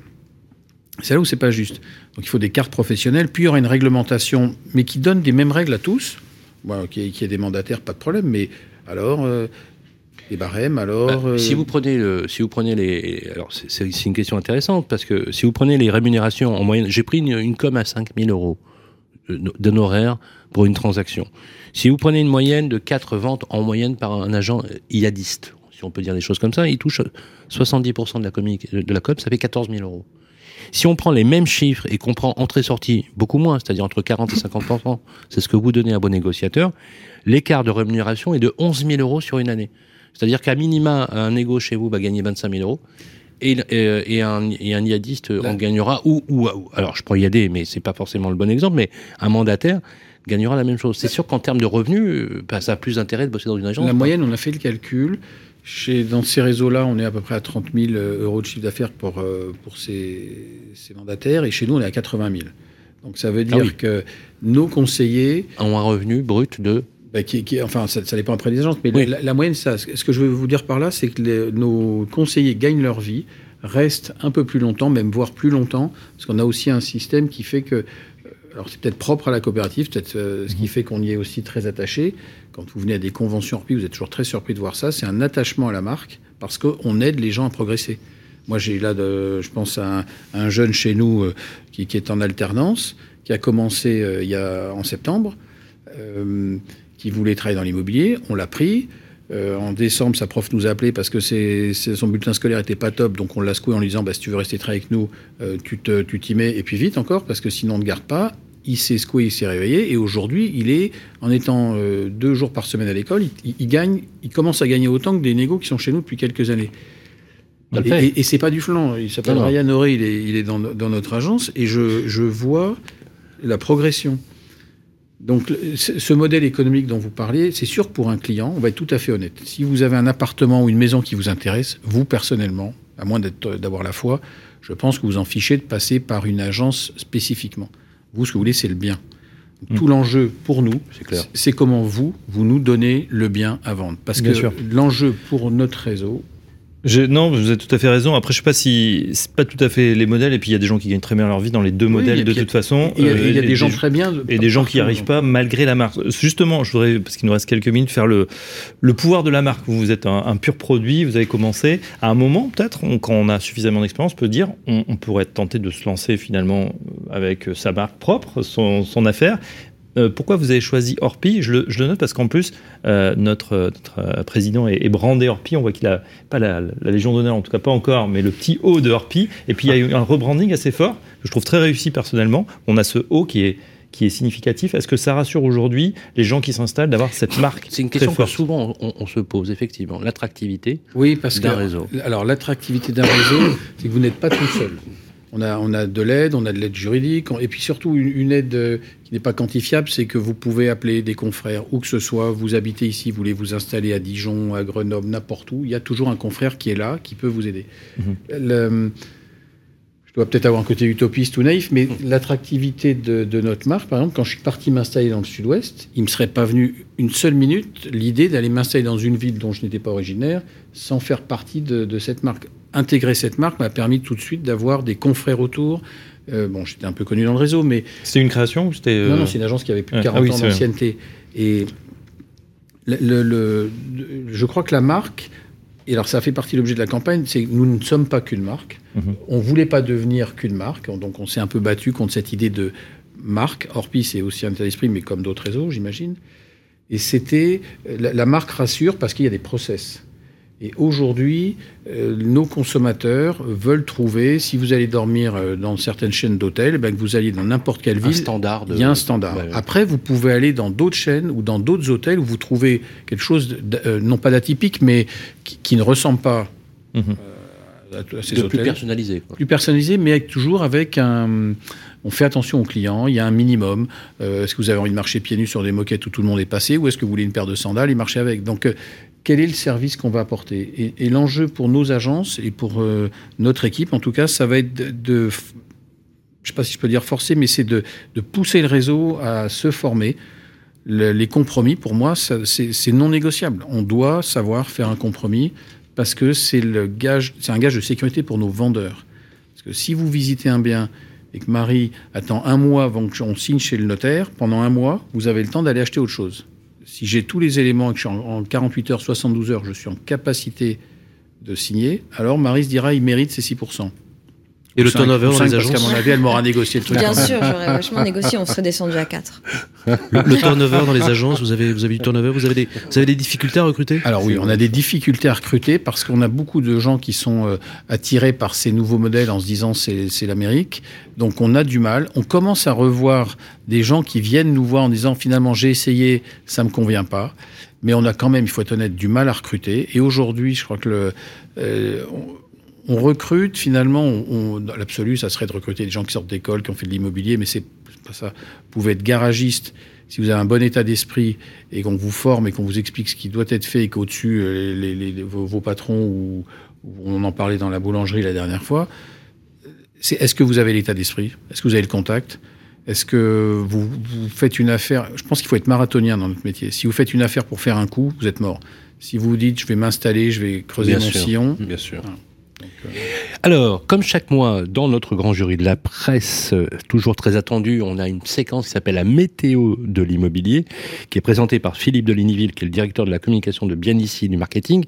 C'est là où c'est pas juste. Donc il faut des cartes professionnelles, puis il y aura une réglementation, mais qui donne des mêmes règles à tous. Bon, qui qui ait des mandataires, pas de problème, mais alors euh, des barèmes, alors. Bah, euh, Si vous prenez le, si vous prenez les, alors c'est- une question intéressante parce que si vous prenez les rémunérations en moyenne, j'ai pris une, une com à 5000 euros d'honoraires pour une transaction. Si vous prenez une moyenne de 4 ventes en moyenne par un agent euh, IADiste, si on peut dire des choses comme ça, il touche 70% de la, communique- de la com, ça fait 14 000 euros. Si on prend les mêmes chiffres et qu'on prend entrée-sortie beaucoup moins, c'est-à-dire entre 40 et 50%, c'est ce que vous donnez à vos négociateurs, l'écart de rémunération est de 11 000 euros sur une année. C'est-à-dire qu'à minima, un négo chez vous va gagner 25 000 euros. Et, et, et un, et un IADiste en gagnera, ou, alors je prends IAD, mais c'est pas forcément le bon exemple, mais un mandataire gagnera la même chose. C'est sûr qu'en termes de revenus, euh, bah, ça a plus d'intérêt de bosser dans une agence. La moyenne, on a fait le calcul. Chez, dans ces réseaux-là, on est à peu près à 30 000 euros de chiffre d'affaires pour, euh, pour ces, ces mandataires, et chez nous, on est à 80 000. Donc ça veut dire Ah oui. que nos conseillers, ont un revenu brut de bah, qui, qui- enfin, ça, ça dépend après des agences, mais Oui. la, la moyenne, ça, ce que je veux vous dire par là, c'est que les- nos conseillers gagnent leur vie, restent un peu plus longtemps, même voire plus longtemps, parce qu'on a aussi un système qui fait que, euh, alors c'est peut-être propre à la coopérative, peut-être euh, ce qui fait qu'on y est aussi très attaché. Quand vous venez à des conventions Orpi, vous êtes toujours très surpris de voir ça. C'est un attachement à la marque, parce qu'on aide les gens à progresser. Moi, j'ai là, de, je pense à un, un jeune chez nous euh, qui, qui est en alternance, qui a commencé euh, il y a, en septembre. Qui voulait travailler dans l'immobilier, on l'a pris. Euh, en décembre, sa prof nous a appelé parce que c'est, c'est- son bulletin scolaire était pas top, donc on l'a secoué en lui disant bah, si tu veux rester travailler avec nous, euh, tu te- tu t'y mets et puis vite encore parce que sinon on ne garde pas. il s'est secoué, il s'est réveillé, et aujourd'hui, il est, en étant euh, deux jours par semaine à l'école, il, il gagne, il commence à gagner autant que des négos qui sont chez nous depuis quelques années. Et, et- et c'est pas du flanc. Il s'appelle. Ryan Oré, il est, il est dans, dans notre agence, et je, je vois la progression. Donc, ce modèle économique dont vous parliez, c'est sûr pour un client, on va être tout à fait honnête. Si vous avez un appartement ou une maison qui vous intéresse, vous personnellement, à moins d'être- d'avoir la foi, je pense que vous en fichez de passer par une agence spécifiquement. Vous, ce que vous voulez, c'est le bien. Donc, Tout l'enjeu pour nous, C'est comment vous, vous nous donnez le bien à vendre. Parce Bien que l'enjeu pour notre réseau, Je- non, vous avez tout à fait raison. Après, je sais pas si c'est pas tout à fait les modèles. Et puis il y a des gens qui gagnent très bien leur vie dans les deux Oui, modèles de toute façon. il y a, Euh, y a des gens très bien. de- et des gens qui n'y arrivent pas malgré la marque. Justement, je voudrais, parce qu'il nous reste quelques minutes, faire le, le pouvoir de la marque. Vous, êtes un, un pur produit, vous avez commencé. À un moment, peut-être, quand on a suffisamment d'expérience, on peut dire, on, on pourrait être tenté de se lancer finalement avec sa marque propre, son, son affaire. Euh, pourquoi vous avez choisi Orpi? Je le, je le note parce qu'en plus, euh, notre, notre euh, président est, est brandé Orpi. On voit qu'il a pas la, la Légion d'honneur, en tout cas pas encore, mais le petit haut de Orpi. Et puis il y a eu un rebranding assez fort, que je trouve très réussi personnellement. On a ce haut qui est, qui est significatif. Est-ce que ça rassure aujourd'hui les gens qui s'installent d'avoir cette marque C'est une très question que souvent on, on se pose, effectivement. L'attractivité Oui, parce que d'un réseau. alors l'attractivité d'un réseau, c'est que vous n'êtes pas tout seul. On a, on a de l'aide, on a de l'aide juridique, et puis surtout une, une aide euh, qui n'est pas quantifiable, c'est que vous pouvez appeler des confrères, où que ce soit, vous habitez ici, vous voulez vous installer à Dijon, à Grenoble, n'importe où, il y a toujours un confrère qui est là, qui peut vous aider. Mhm. Le- je dois peut-être avoir un côté utopiste ou naïf, mais l'attractivité de, de notre marque, par exemple, quand je suis parti m'installer dans le sud-ouest, il ne me serait pas venu une seule minute l'idée d'aller m'installer dans une ville dont je n'étais pas originaire sans faire partie de, de cette marque. Intégrer cette marque m'a permis tout de suite d'avoir des confrères autour. Euh, bon, j'étais un peu connu dans le réseau, mais C'était une création ou c'était euh, non, non, c'est une agence qui avait plus de ouais. 40 Ah oui, ans d'ancienneté. Et le, le- le- je crois que la marque, et alors ça fait partie de l'objet de la campagne, c'est que nous ne sommes pas qu'une marque. Mhm. On ne voulait pas devenir qu'une marque, donc on s'est un peu battu contre cette idée de marque. Orpi, c'est aussi un état d'esprit, mais comme d'autres réseaux, j'imagine. Et c'était la, la marque rassure parce qu'il y a des process. Et aujourd'hui, euh, nos consommateurs veulent trouver, si vous allez dormir euh, dans certaines chaînes d'hôtels, ben, que vous alliez dans n'importe quelle Un ville, standard de. il y a un standard. Ouais, ouais. Après, vous pouvez aller dans d'autres chaînes ou dans d'autres hôtels où vous trouvez quelque chose, euh, non pas d'atypique, mais qui, qui ne ressemble pas Mhm. euh, à, à ces de plus personnalisé. quoi. Plus personnalisé, mais avec, toujours avec un. On fait attention aux clients, il y a un minimum. Euh, est-ce que vous avez envie de marcher pieds nus sur des moquettes où tout le monde est passé, ou est-ce que vous voulez une paire de sandales et marcher avec Donc, euh, quel est le service qu'on va apporter? Et, et l'enjeu pour nos agences et pour euh, notre équipe, en tout cas, ça va être de, je ne sais pas si je peux dire forcer, mais c'est de, de pousser le réseau à se former. Le- les compromis, pour moi, ça- c'est c'est non négociable. On doit savoir faire un compromis parce que c'est le gage, c'est un gage de sécurité pour nos vendeurs. Parce que si vous visitez un bien et que Marie attend un mois avant qu'on signe chez le notaire, pendant un mois, vous avez le temps d'aller acheter autre chose. Si j'ai tous les éléments et que je suis en, en 48 heures, 72 heures, je suis en capacité de signer, alors Marie se dira il mérite ses 6%. Et le turnover dans les Parce qu'à agences mon avis, elle m'aura négocié le truc. Bien sûr, j'aurais vachement négocié, on serait descendu à 4. le, le turnover dans les agences, vous avez, vous avez du turnover, vous avez des, vous avez des difficultés à recruter? Alors oui, on a des difficultés à recruter parce qu'on a beaucoup de gens qui sont euh, attirés par ces nouveaux modèles en se disant c'est c'est l'Amérique. Donc on a du mal. On commence à revoir des gens qui viennent nous voir en disant finalement j'ai essayé, ça me convient pas. Mais on a quand même, il faut être honnête, du mal à recruter. Et aujourd'hui, je crois que le, euh, on, on recrute finalement, on, on- dans l'absolu, ça serait de recruter des gens qui sortent d'école, qui ont fait de l'immobilier, mais c'est pas ça. Vous pouvez être garagiste si vous avez un bon état d'esprit et qu'on vous forme et qu'on vous explique ce qui doit être fait et qu'au-dessus, euh, les, les- les- vos, vos patrons, ou, ou on en parlait dans la boulangerie la dernière fois, c'est est-ce que vous avez l'état d'esprit? Est-ce que vous avez le contact? Est-ce que vous, vous faites une affaire? Je pense qu'il faut être marathonien dans notre métier. Si vous faites une affaire pour faire un coup, vous êtes mort. Si vous vous dites, je vais m'installer, je vais creuser Bien mon sûr. sillon, Bien sûr. Voilà. Alors, comme chaque mois, dans notre grand jury de la presse, euh, toujours très attendu, on a une séquence qui s'appelle la météo de l'immobilier, qui est présentée par Philippe Delignyville, qui est le directeur de la communication de Bien Ici du marketing.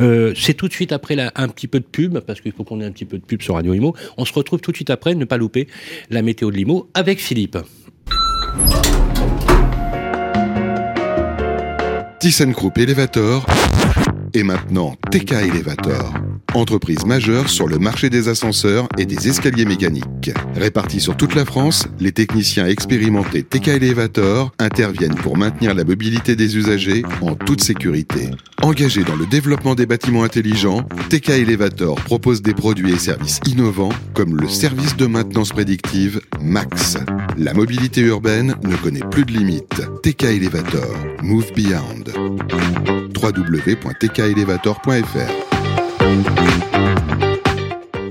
Euh, c'est tout de suite après un petit peu de pub, parce qu'il faut qu'on ait un petit peu de pub sur Radio Imo. On se retrouve tout de suite après, ne pas louper la météo de l'IMO avec Philippe. Elevator et maintenant TK Elevator. entreprise majeure sur le marché des ascenseurs et des escaliers mécaniques. Répartis sur toute la France, les techniciens expérimentés TK Elevator interviennent pour maintenir la mobilité des usagers en toute sécurité. Engagés dans le développement des bâtiments intelligents, TK Elevator propose des produits et services innovants comme le service de maintenance prédictive MAX. La mobilité urbaine ne connaît plus de limites. TK Elevator, Move Beyond. www.tkelevator.fr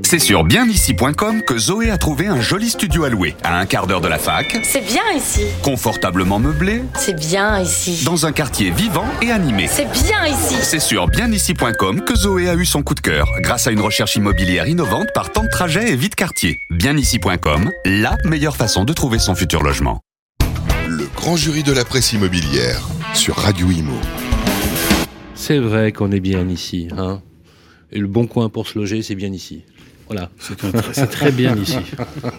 C'est sur bienici.com que Zoé a trouvé un joli studio à louer, à un quart d'heure de la fac, C'est bien ici. confortablement meublé, C'est bien ici. dans un quartier vivant et animé. C'est bien ici. C'est sur bienici.com que Zoé a eu son coup de cœur, grâce à une recherche immobilière innovante par temps de trajet et vite quartier. Bienici.com, la meilleure façon de trouver son futur logement. Le grand jury de la presse immobilière sur Radio Imo. C'est vrai qu'on est bien ici. Hein et le bon coin pour se loger, c'est bien ici. Voilà. C'est un tr- c'est très bien ici.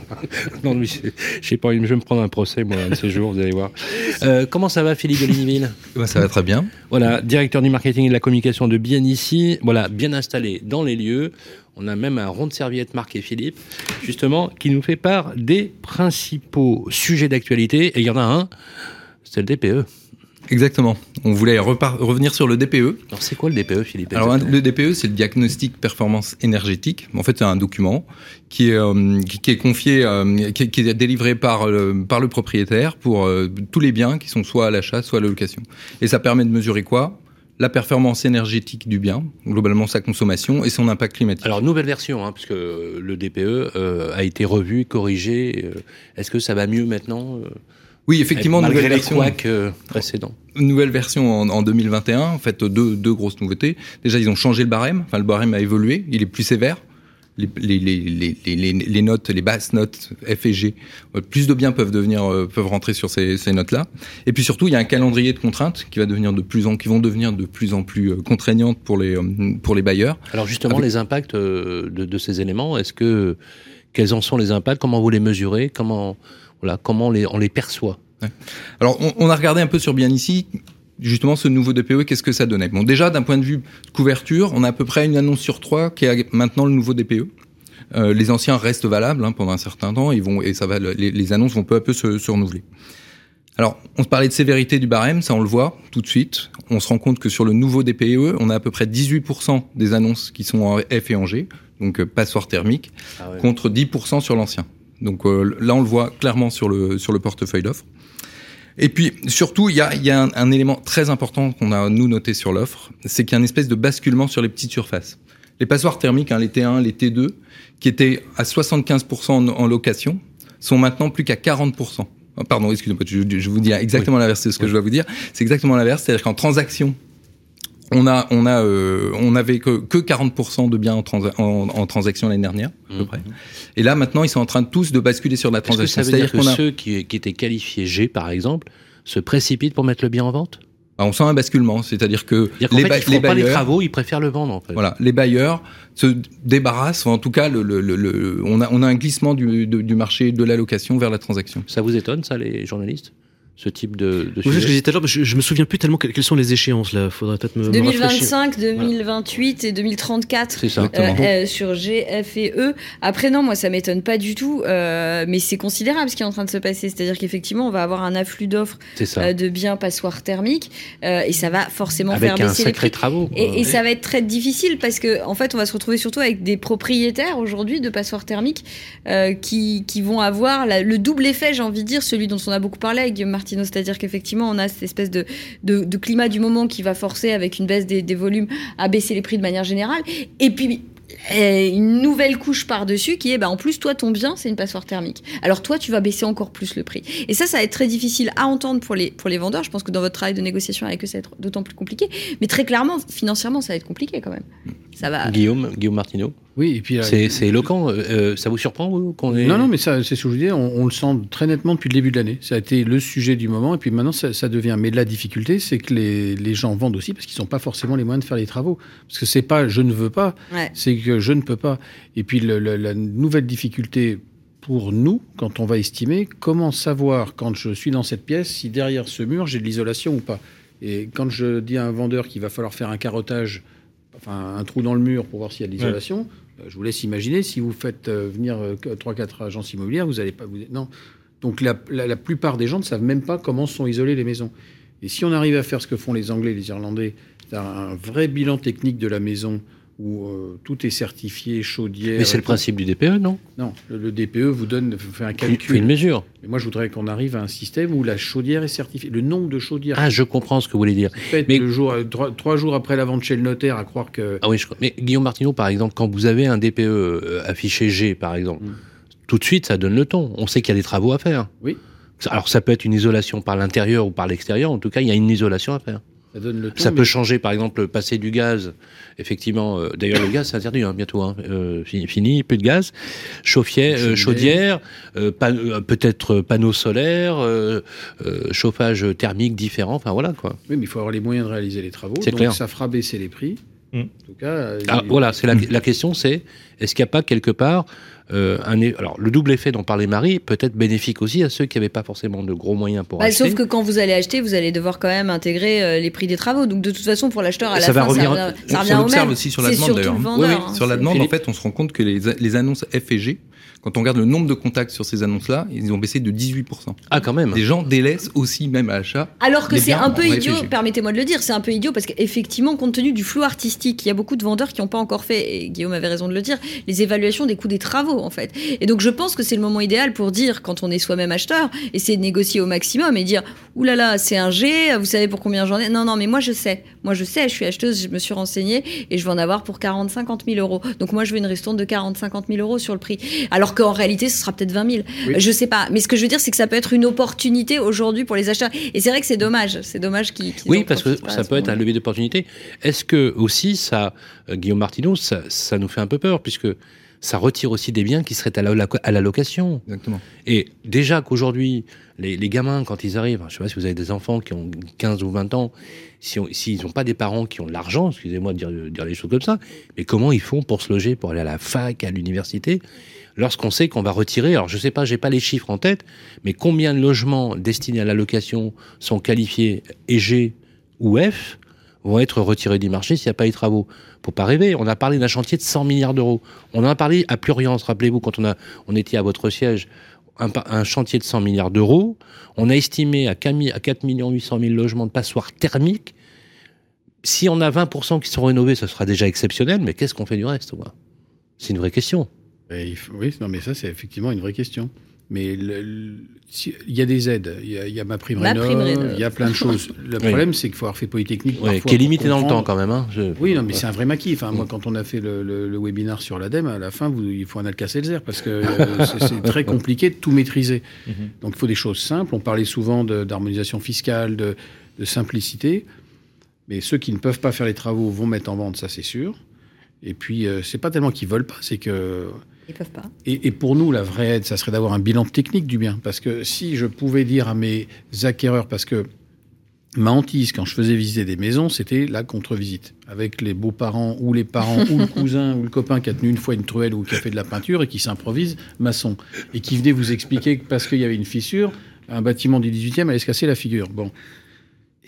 non, je sais pas, je vais me prendre un procès, moi, un de ces jours, vous allez voir. Euh, comment ça va, Philippe de Ligniville Ouais, ça va très bien. Voilà, directeur du marketing et de la communication de Bien ici. Voilà, bien installé dans les lieux. On a même un rond de serviette marqué Philippe, justement, qui nous fait part des principaux sujets d'actualité. Et il y en a un, c'est le DPE. Exactement. On voulait revenir sur le DPE. Alors, c'est quoi le DPE, Philippe Alors, le DPE, c'est le diagnostic performance énergétique. En fait, c'est un document qui est, euh, qui, qui est confié, euh, qui, est- qui est délivré par, le- par le propriétaire pour euh, tous les biens qui sont soit à l'achat, soit à la location. Et ça permet de mesurer quoi? La performance énergétique du bien, globalement sa consommation et son impact climatique. Alors, nouvelle version, hein, puisque le DPE euh, a été revu, corrigé. Est-ce que ça va mieux maintenant? Oui, effectivement, malgré nouvelle les version. couacs euh, précédents nouvelle version en, en 2021. En fait, deux, deux grosses nouveautés. Déjà, ils ont changé le barème. Enfin, le barème a évolué. Il est plus sévère. Les, les, les, les, notes, les basses notes F et G, euh, plus de biens peuvent devenir, euh, peuvent rentrer sur ces, ces notes-là. Et puis surtout, il y a un calendrier de contraintes qui va devenir de plus en, qui vont devenir de plus en plus contraignantes pour les, pour les bailleurs. Alors justement, Avec- les impacts de, de ces éléments, est-ce que quels en sont les impacts? Comment vous les mesurez? Comment voilà comment on les, on les perçoit Alors, on, on a regardé un peu sur bien ici, justement, ce nouveau DPE, qu'est-ce que ça donnait? Bon, déjà, d'un point de vue couverture, on a à peu près une annonce sur trois qui est maintenant le nouveau DPE. Euh, les anciens restent valables hein, pendant un certain temps, ils vont et ça va, les, les annonces vont peu à peu se, se renouveler. Alors, on se parlait de sévérité du barème, ça on le voit tout de suite. On se rend compte que sur le nouveau DPE, on a à peu près 18% des annonces qui sont en F et en G, donc euh, passoire thermique, Ah contre 10% sur l'ancien. Donc euh, là, on le voit clairement sur le, sur le portefeuille d'offres. Et puis, surtout, il y a, y a un, un élément très important qu'on a, nous, noté sur l'offre, c'est qu'il y a une espèce de basculement sur les petites surfaces. Les passoires thermiques, hein, les T1, les T2, qui étaient à 75% en, en location, sont maintenant plus qu'à 40%. Oh, Pardon, excusez-moi, je, je vous dis exactement l'inverse de ce que je dois vous dire. C'est exactement l'inverse, c'est-à-dire qu'en transaction, on a, on a, euh, on avait que, que 40% de biens en, transa- en, en transaction l'année dernière, à peu près. Et là, maintenant, ils sont en train de tous de basculer sur la que transaction. ça veut dire C'est-à-dire que a, ceux qui, qui étaient qualifiés G, par exemple, se précipitent pour mettre le bien en vente? Bah, on sent un basculement, c'est-à-dire que les, fait, ba- ils les pas les bailleurs, travaux, ils préfèrent le vendre, en fait. voilà, les bailleurs se débarrassent, en tout cas, le, le, le- le- on, a, on a un glissement du, de- du marché de la location vers la transaction. Ça vous étonne, ça, les journalistes? Ce type de, de Oui, je sujet disais tout à l'heure, je, je me souviens plus tellement que- quelles sont les échéances là. Faudrait peut-être me, me rafraîchir. 2025, 2028 et 2034. C'est ça. Euh, euh, sur G, F et E. Après, non, moi, ça m'étonne pas du tout, euh, mais c'est considérable ce qui est en train de se passer. C'est-à-dire qu'effectivement, on va avoir un afflux d'offres euh, de biens passoires thermiques euh, et ça va forcément Avec faire un baisser les sacré prix. travaux. Et, et ça va être très difficile parce que en fait, on va se retrouver surtout avec des propriétaires aujourd'hui de passoires thermiques euh, qui, qui vont avoir la- le double effet, j'ai envie de dire, celui dont on a beaucoup parlé avec Guillaume Martineau, c'est-à-dire qu'effectivement, on a cette espèce de, de, climat du moment qui va forcer avec une baisse des, volumes à baisser les prix de manière générale. Et puis euh, une nouvelle couche par-dessus qui est, bah, en plus, toi, ton bien, c'est une passoire thermique. Alors toi, tu vas baisser encore plus le prix. Et ça, ça va être très difficile à entendre pour les, pour les vendeurs. Je pense que dans votre travail de négociation avec eux, ça va être d'autant plus compliqué. Mais très clairement, financièrement, ça va être compliqué quand même. Ça va. Guillaume, Guillaume Martineau, Oui, et puis. euh, c'est éloquent. euh, euh, ça vous surprend, qu'on ait... Non, non, mais ça, c'est ce que je vous disais, on, on le sent très nettement depuis le début de l'année. Ça a été le sujet du moment, et puis maintenant, ça, ça devient. Mais la difficulté, c'est que les, les gens vendent aussi parce qu'ils n'ont pas forcément les moyens de faire les travaux. Parce que c'est pas je ne veux pas, Ouais. c'est que je ne peux pas. Et puis le- le- la nouvelle difficulté pour nous, quand on va estimer, comment savoir quand je suis dans cette pièce si derrière ce mur j'ai de l'isolation ou pas. Et quand je dis à un vendeur qu'il va falloir faire un carottage enfin, un trou dans le mur pour voir s'il y a de l'isolation. Je vous laisse imaginer, si vous faites euh, venir 3-4 agences immobilières, vous n'allez pas... Vous, non. Donc la, plupart des gens ne savent même pas comment sont isolées les maisons. Et si on arrive à faire ce que font les Anglais et les Irlandais, un vrai bilan technique de la maison où euh, tout est certifié, chaudière... Mais c'est le principe du DPE, non? Non, le, le DPE vous donne, fait un Fait calcul. une mesure. Mais moi, je voudrais qu'on arrive à un système où la chaudière est certifiée. Le nombre de chaudières Ah, je comprends ce que vous voulez dire. faites mais- le jour, euh, trois, trois jours après la vente chez le notaire, à croire que... Ah oui, je... mais Guillaume Martineau, par exemple, quand vous avez un DPE euh, affiché G, par exemple, Mm. tout de suite, ça donne le ton. On sait qu'il y a des travaux à faire. Oui. Alors, ça peut être une isolation par l'intérieur ou par l'extérieur. En tout cas, il y a une isolation à faire. Ça donne le ton. Ça mais- peut changer, par exemple, passer du gaz. Effectivement, euh, d'ailleurs, le gaz, c'est interdit hein, bientôt. Hein, euh, fini, fini, plus de gaz. Chauffier, euh, chaudière, euh, pan- euh, peut-être panneaux solaires, euh, euh, chauffage thermique différent. Enfin, voilà quoi. Oui, mais il faut avoir les moyens de réaliser les travaux. C'est donc clair. ça fera baisser les prix. Mm. En tout cas, Ah, il- voilà, c'est la, la question, c'est est-ce qu'il n'y a pas quelque part euh, un alors le double effet dont parlait Marie peut être bénéfique aussi à ceux qui n'avaient pas forcément de gros moyens pour Bah, acheter. sauf que quand vous allez acheter, vous allez devoir quand même intégrer euh, les prix des travaux. Donc de toute façon, pour l'acheteur, à la Ça va fin, revenir- ça revient, ça On revient au même. aussi sur la C'est demande d'ailleurs. le Oui, hein, sur la demande, en fait, on se rend compte que les, les annonces F et G, quand on regarde le nombre de contacts sur ces annonces-là, ils ont baissé de 18%. Ah quand même. Des gens délaissent aussi, même à l'achat. Alors que c'est un peu idiot, permettez-moi de le dire, c'est un peu idiot parce qu'effectivement, compte tenu du flou artistique, il y a beaucoup de vendeurs qui n'ont pas encore fait, et Guillaume avait raison de le dire, les évaluations des coûts des travaux en fait. Et donc je pense que c'est le moment idéal pour dire, quand on est soi-même acheteur, essayer de négocier au maximum et dire, oulala, là là, c'est un G, vous savez pour combien j'en ai? Non, non, mais moi je sais, moi je sais, je suis acheteuse, je me suis renseignée et je vais en avoir pour 40-50 000 euros. Donc moi je veux une ristourne de 40-50 000 euros sur le prix. Alors qu'en réalité, ce sera peut-être 20 000. Oui. Je sais pas. Mais ce que je veux dire, c'est que ça peut être une opportunité aujourd'hui pour les acheteurs. Et c'est vrai que c'est dommage. C'est dommage qu'ils. qu'ils Oui, parce que ça peut être un levier d'opportunité. Est-ce que aussi ça, euh, Guillaume Martineau, ça, ça nous fait un peu peur puisque ça retire aussi des biens qui seraient à la, à la location. Exactement. Et déjà qu'aujourd'hui, les, les gamins, quand ils arrivent, je sais pas si vous avez des enfants qui ont 15 ou 20 ans, si s'ils n'ont pas des parents qui ont de l'argent, excusez-moi de dire, de dire les choses comme ça, mais comment ils font pour se loger, pour aller à la fac, à l'université, lorsqu'on sait qu'on va retirer, alors je sais pas, j'ai pas les chiffres en tête, mais combien de logements destinés à la location sont qualifiés EG ou F vont être retirés du marché s'il n'y a pas les travaux? Faut pas rêver. On a parlé d'un chantier de 100 milliards d'euros. On en a parlé à Pluriance, rappelez-vous, quand on a, on était à votre siège, un, chantier de 100 milliards d'euros. On a estimé à 4 mi- à 4 800 000 logements de passoires thermiques. Si on a 20% qui sont rénovés, ce sera déjà exceptionnel, mais qu'est-ce qu'on fait du reste C'est une vraie question. Et il faut- oui, non, mais ça, c'est effectivement une vraie question. Mais le- le- si- il y a des aides, il y a, il y a ma prime rénov, il y a plein de choses. Le Oui. problème, c'est qu'il faut avoir fait Polytechnique. Parfois qui est limité dans le temps quand même. Hein. Je- Oui, non, mais c'est un vrai maquis. Enfin, moi, quand on a fait le, le, le webinaire sur l'ADEME, à la fin, vous, il faut un Alka-Seltzer parce que euh, c'est- très compliqué de tout maîtriser. Donc, il faut des choses simples. On parlait souvent d'harmonisation fiscale, de, de simplicité. Mais ceux qui ne peuvent pas faire les travaux vont mettre en vente, ça, c'est sûr. Et puis, euh, c'est pas tellement qu'ils veulent pas, c'est que Ils peuvent pas. et, et pour nous, la vraie aide, ça serait d'avoir un bilan technique du bien. Parce que si je pouvais dire à mes acquéreurs, parce que ma hantise, quand je faisais visiter des maisons, c'était la contre-visite. Avec les beaux-parents, ou les parents, ou le cousin, ou le copain qui a tenu une fois une truelle ou qui a fait de la peinture et qui s'improvise maçon. Et qui venait vous expliquer que parce qu'il y avait une fissure, un bâtiment du 18e allait se casser la figure. Bon.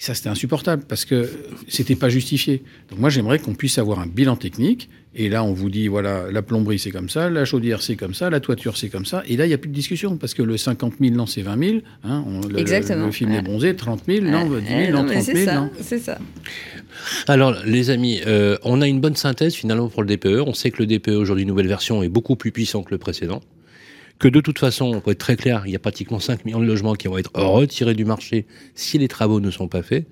Et ça, c'était insupportable parce que c'était pas justifié. Donc moi, j'aimerais qu'on puisse avoir un bilan technique. Et là, on vous dit, voilà, la plomberie, c'est comme ça, la chaudière, c'est comme ça, la toiture, c'est comme ça. Et là, il n'y a plus de discussion parce que le 50 000, non, c'est 20 000. Hein, on- le, Exactement. Le film Ouais. est bronzé, 30 000, non, 10 Eh, 000, non, mais 30 c'est 000, ça, non. c'est ça. Alors, les amis, euh, on a une bonne synthèse finalement pour le DPE. On sait que le DPE aujourd'hui, nouvelle version, est beaucoup plus puissant que le précédent. Que de toute façon, on peut être très clair, il y a pratiquement 5 millions de logements qui vont être retirés du marché si les travaux ne sont pas faits.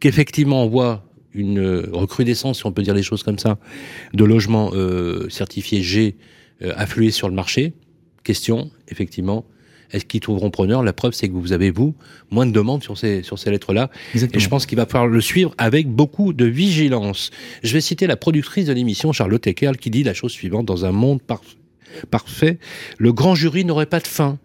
Qu'effectivement, on voit une euh, recrudescence, si on peut dire les choses comme ça, de logements euh, certifiés G euh, affluer sur le marché. Question, effectivement, est-ce qu'ils trouveront preneur La preuve, c'est que vous avez, vous, moins de demandes sur ces, sur ces lettres-là. Et je pense qu'il va falloir le suivre avec beaucoup de vigilance. Je vais citer la productrice de l'émission, Charlotte Eckerl, qui dit la chose suivante dans un monde parfait parfait, le grand jury n'aurait pas de fin.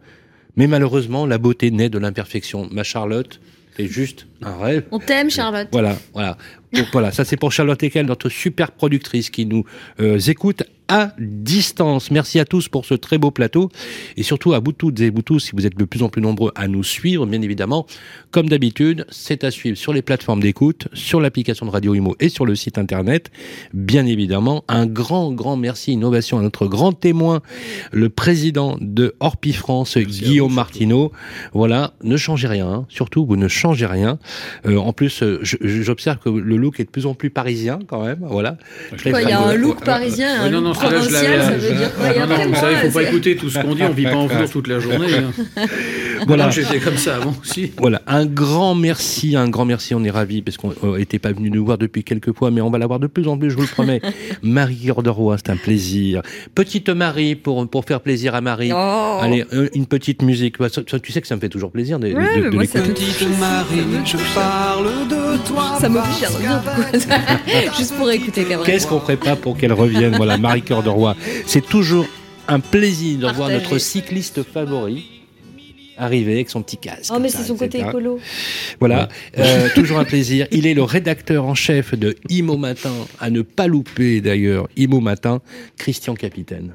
Mais malheureusement, la beauté naît de l'imperfection. Ma Charlotte, c'est juste un rêve. On t'aime, Charlotte. Voilà, voilà. Donc voilà, ça c'est pour Charlotte Ekel, notre super productrice qui nous euh, écoute à distance. Merci à tous pour ce très beau plateau et surtout à vous toutes et vous tous, si vous êtes de plus en plus nombreux à nous suivre, bien évidemment, comme d'habitude, c'est à suivre sur les plateformes d'écoute, sur l'application de Radio Imo et sur le site internet. Bien évidemment, un grand, grand merci Innovation à notre grand témoin, le président de Orpi France, Guillaume Martineau. Voilà, ne changez rien, hein. surtout vous ne changez rien. Euh, en plus, euh, j'observe que le look est de plus en plus parisien quand même. Voilà. Quoi, Il y a de- un look parisien, un Ouais, non, non, look provincial, l'avais, ça euh, veut dire quoi? Il y a Non, non, plein de vous savez, il mots, faut pas écouter tout ce qu'on dit, on vit pas en velours toute la journée. hein. Voilà. J'étais comme ça avant aussi. Voilà, un grand merci, un grand merci, on est ravis parce qu'on n'était pas venu nous voir depuis quelques fois, mais on va la voir de plus en plus, je vous le promets. Marie de Roi, c'est un plaisir. Petite Marie, pour, pour faire plaisir à Marie. Oh. Allez, euh, une petite musique. Bah, tu sais que ça me fait toujours plaisir de, de- Ouais, de- mais de moi, ça l'écouter. me- Petite Marie, je parle de. Ça m'oblige à revenir, Juste pour écouter Cabrel. Qu'est-ce qu'on ferait pas pour qu'elle revienne Voilà, Marie Cœur de Roi. C'est toujours un plaisir de voir notre cycliste favori arriver avec son petit casque. Oh, mais c'est son côté écolo. Voilà, euh, toujours un plaisir. Il est le rédacteur en chef de Imo Matin, à ne pas louper d'ailleurs, Imo Matin, Christian Capitaine.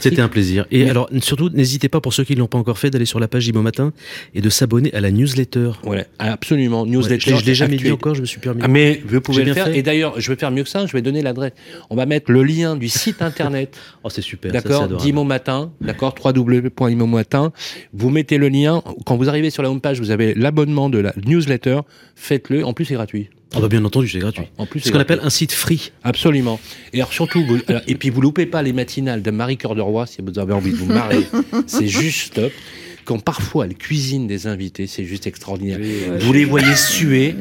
C'était un plaisir. Et alors, surtout, n'hésitez pas, pour ceux qui ne l'ont pas encore fait, d'aller sur la page Imo Matin et de s'abonner à la newsletter. Ouais, absolument. Ouais, Newsletter. l'ai- je l'ai jamais dit encore, je me suis permis. Ah, mais vous pouvez le faire. fait. Et d'ailleurs, je vais faire mieux que ça. Je vais donner l'adresse. On va mettre le lien du site internet. Oh, c'est super. D'accord, d'Imo Matin, d'accord, www.imo Matin. Vous mettez le lien. Quand vous arrivez sur la homepage, vous avez l'abonnement de la newsletter. Faites-le. En plus, c'est gratuit. Ah bah bien entendu, c'est gratuit. En plus, C'est ce qu'on appelle un site free. Absolument. Et alors surtout, vous- alors, et puis vous loupez pas les matinales de Marie Cœur de Roi si vous avez envie de vous marrer. c'est juste top. Quand parfois elle cuisine des invités, c'est juste extraordinaire. Vous les voyez suer,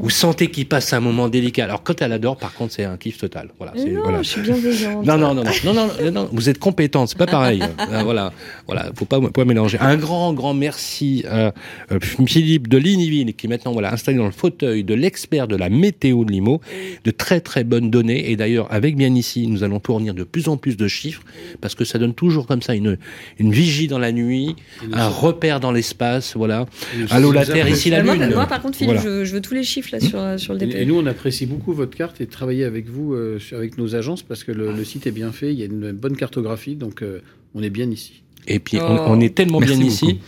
vous sentez qu'ils passent un moment délicat. Alors quand elle adore, par contre, c'est un kiff total. Voilà. Mais non, voilà. je suis bienveillante. Non, non, non, non, non, non, non, non, vous êtes compétente, c'est pas pareil. Euh, voilà, voilà, faut pas, pas mélanger. Un grand, grand merci à euh, Philippe de Ligniville qui est maintenant voilà installé dans le fauteuil de l'expert de la météo de Limo, de très très bonnes données. Et d'ailleurs, avec bien ici, nous allons fournir de plus en plus de chiffres parce que ça donne toujours comme ça une une vigie dans la nuit, un repère dans l'espace. Voilà. Allô la Terre, ici la moi, Lune. moi, par contre, Philippe, Voilà. je, je veux tous les chiffres là sur, sur le DP. et nous, on apprécie beaucoup votre carte et de travailler avec vous, euh, avec nos agences, parce que le, le site est bien fait, il y a une bonne cartographie, donc euh, on est bien ici. Et puis, Oh. on, on est tellement Merci bien beaucoup. ici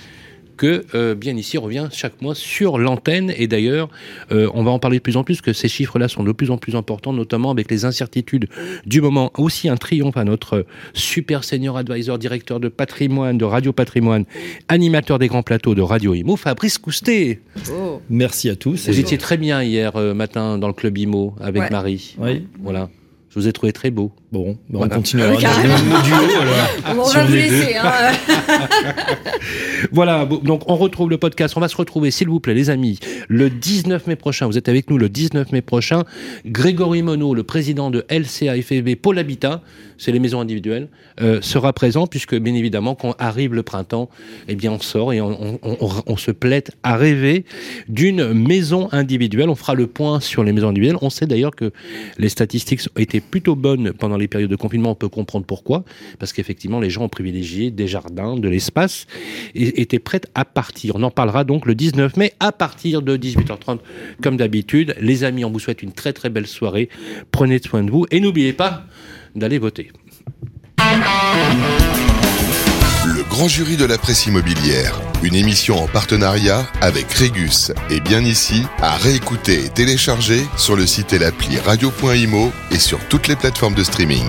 que euh, bien ici revient chaque mois sur l'antenne. Et d'ailleurs, euh, on va en parler de plus en plus, que ces chiffres-là sont de plus en plus importants, notamment avec les incertitudes du moment. Aussi un triomphe à notre super senior advisor, directeur de patrimoine, de Radio Patrimoine, animateur des grands plateaux de Radio Imo, Fabrice Coustet. Oh. Merci à tous. Vous étiez très bien hier euh, matin dans le club Imo avec Ouais. Marie. Oui. Voilà. Je vous ai trouvé très beau. Bon, bah, Voilà. on continuera Ah, on va vous laisser. Hein. Voilà, donc on retrouve le podcast. On va se retrouver, s'il vous plaît, les amis, le 19 mai prochain. Vous êtes avec nous le 19 mai prochain. Grégory Monod, le président de LCA-FFB Pôle Habitat, c'est les maisons individuelles, euh, sera présent puisque, bien évidemment, quand arrive le printemps, eh bien, on sort et on, on- on- on se plaît à rêver d'une maison individuelle. On fera le point sur les maisons individuelles. On sait d'ailleurs que les statistiques étaient plutôt bonnes pendant les périodes de confinement. On peut comprendre pourquoi. Parce qu'effectivement, les gens ont privilégié des jardins, de l'espace et étaient prêts à partir. On en parlera donc le 19 mai à partir de 18h30 comme d'habitude. Les amis, on vous souhaite une très très belle soirée. Prenez soin de vous et n'oubliez pas d'aller voter. Le grand jury de la presse immobilière, une émission en partenariat avec Régus et bien ici, à réécouter et télécharger sur le site et l'appli radio.imo et sur toutes les plateformes de streaming.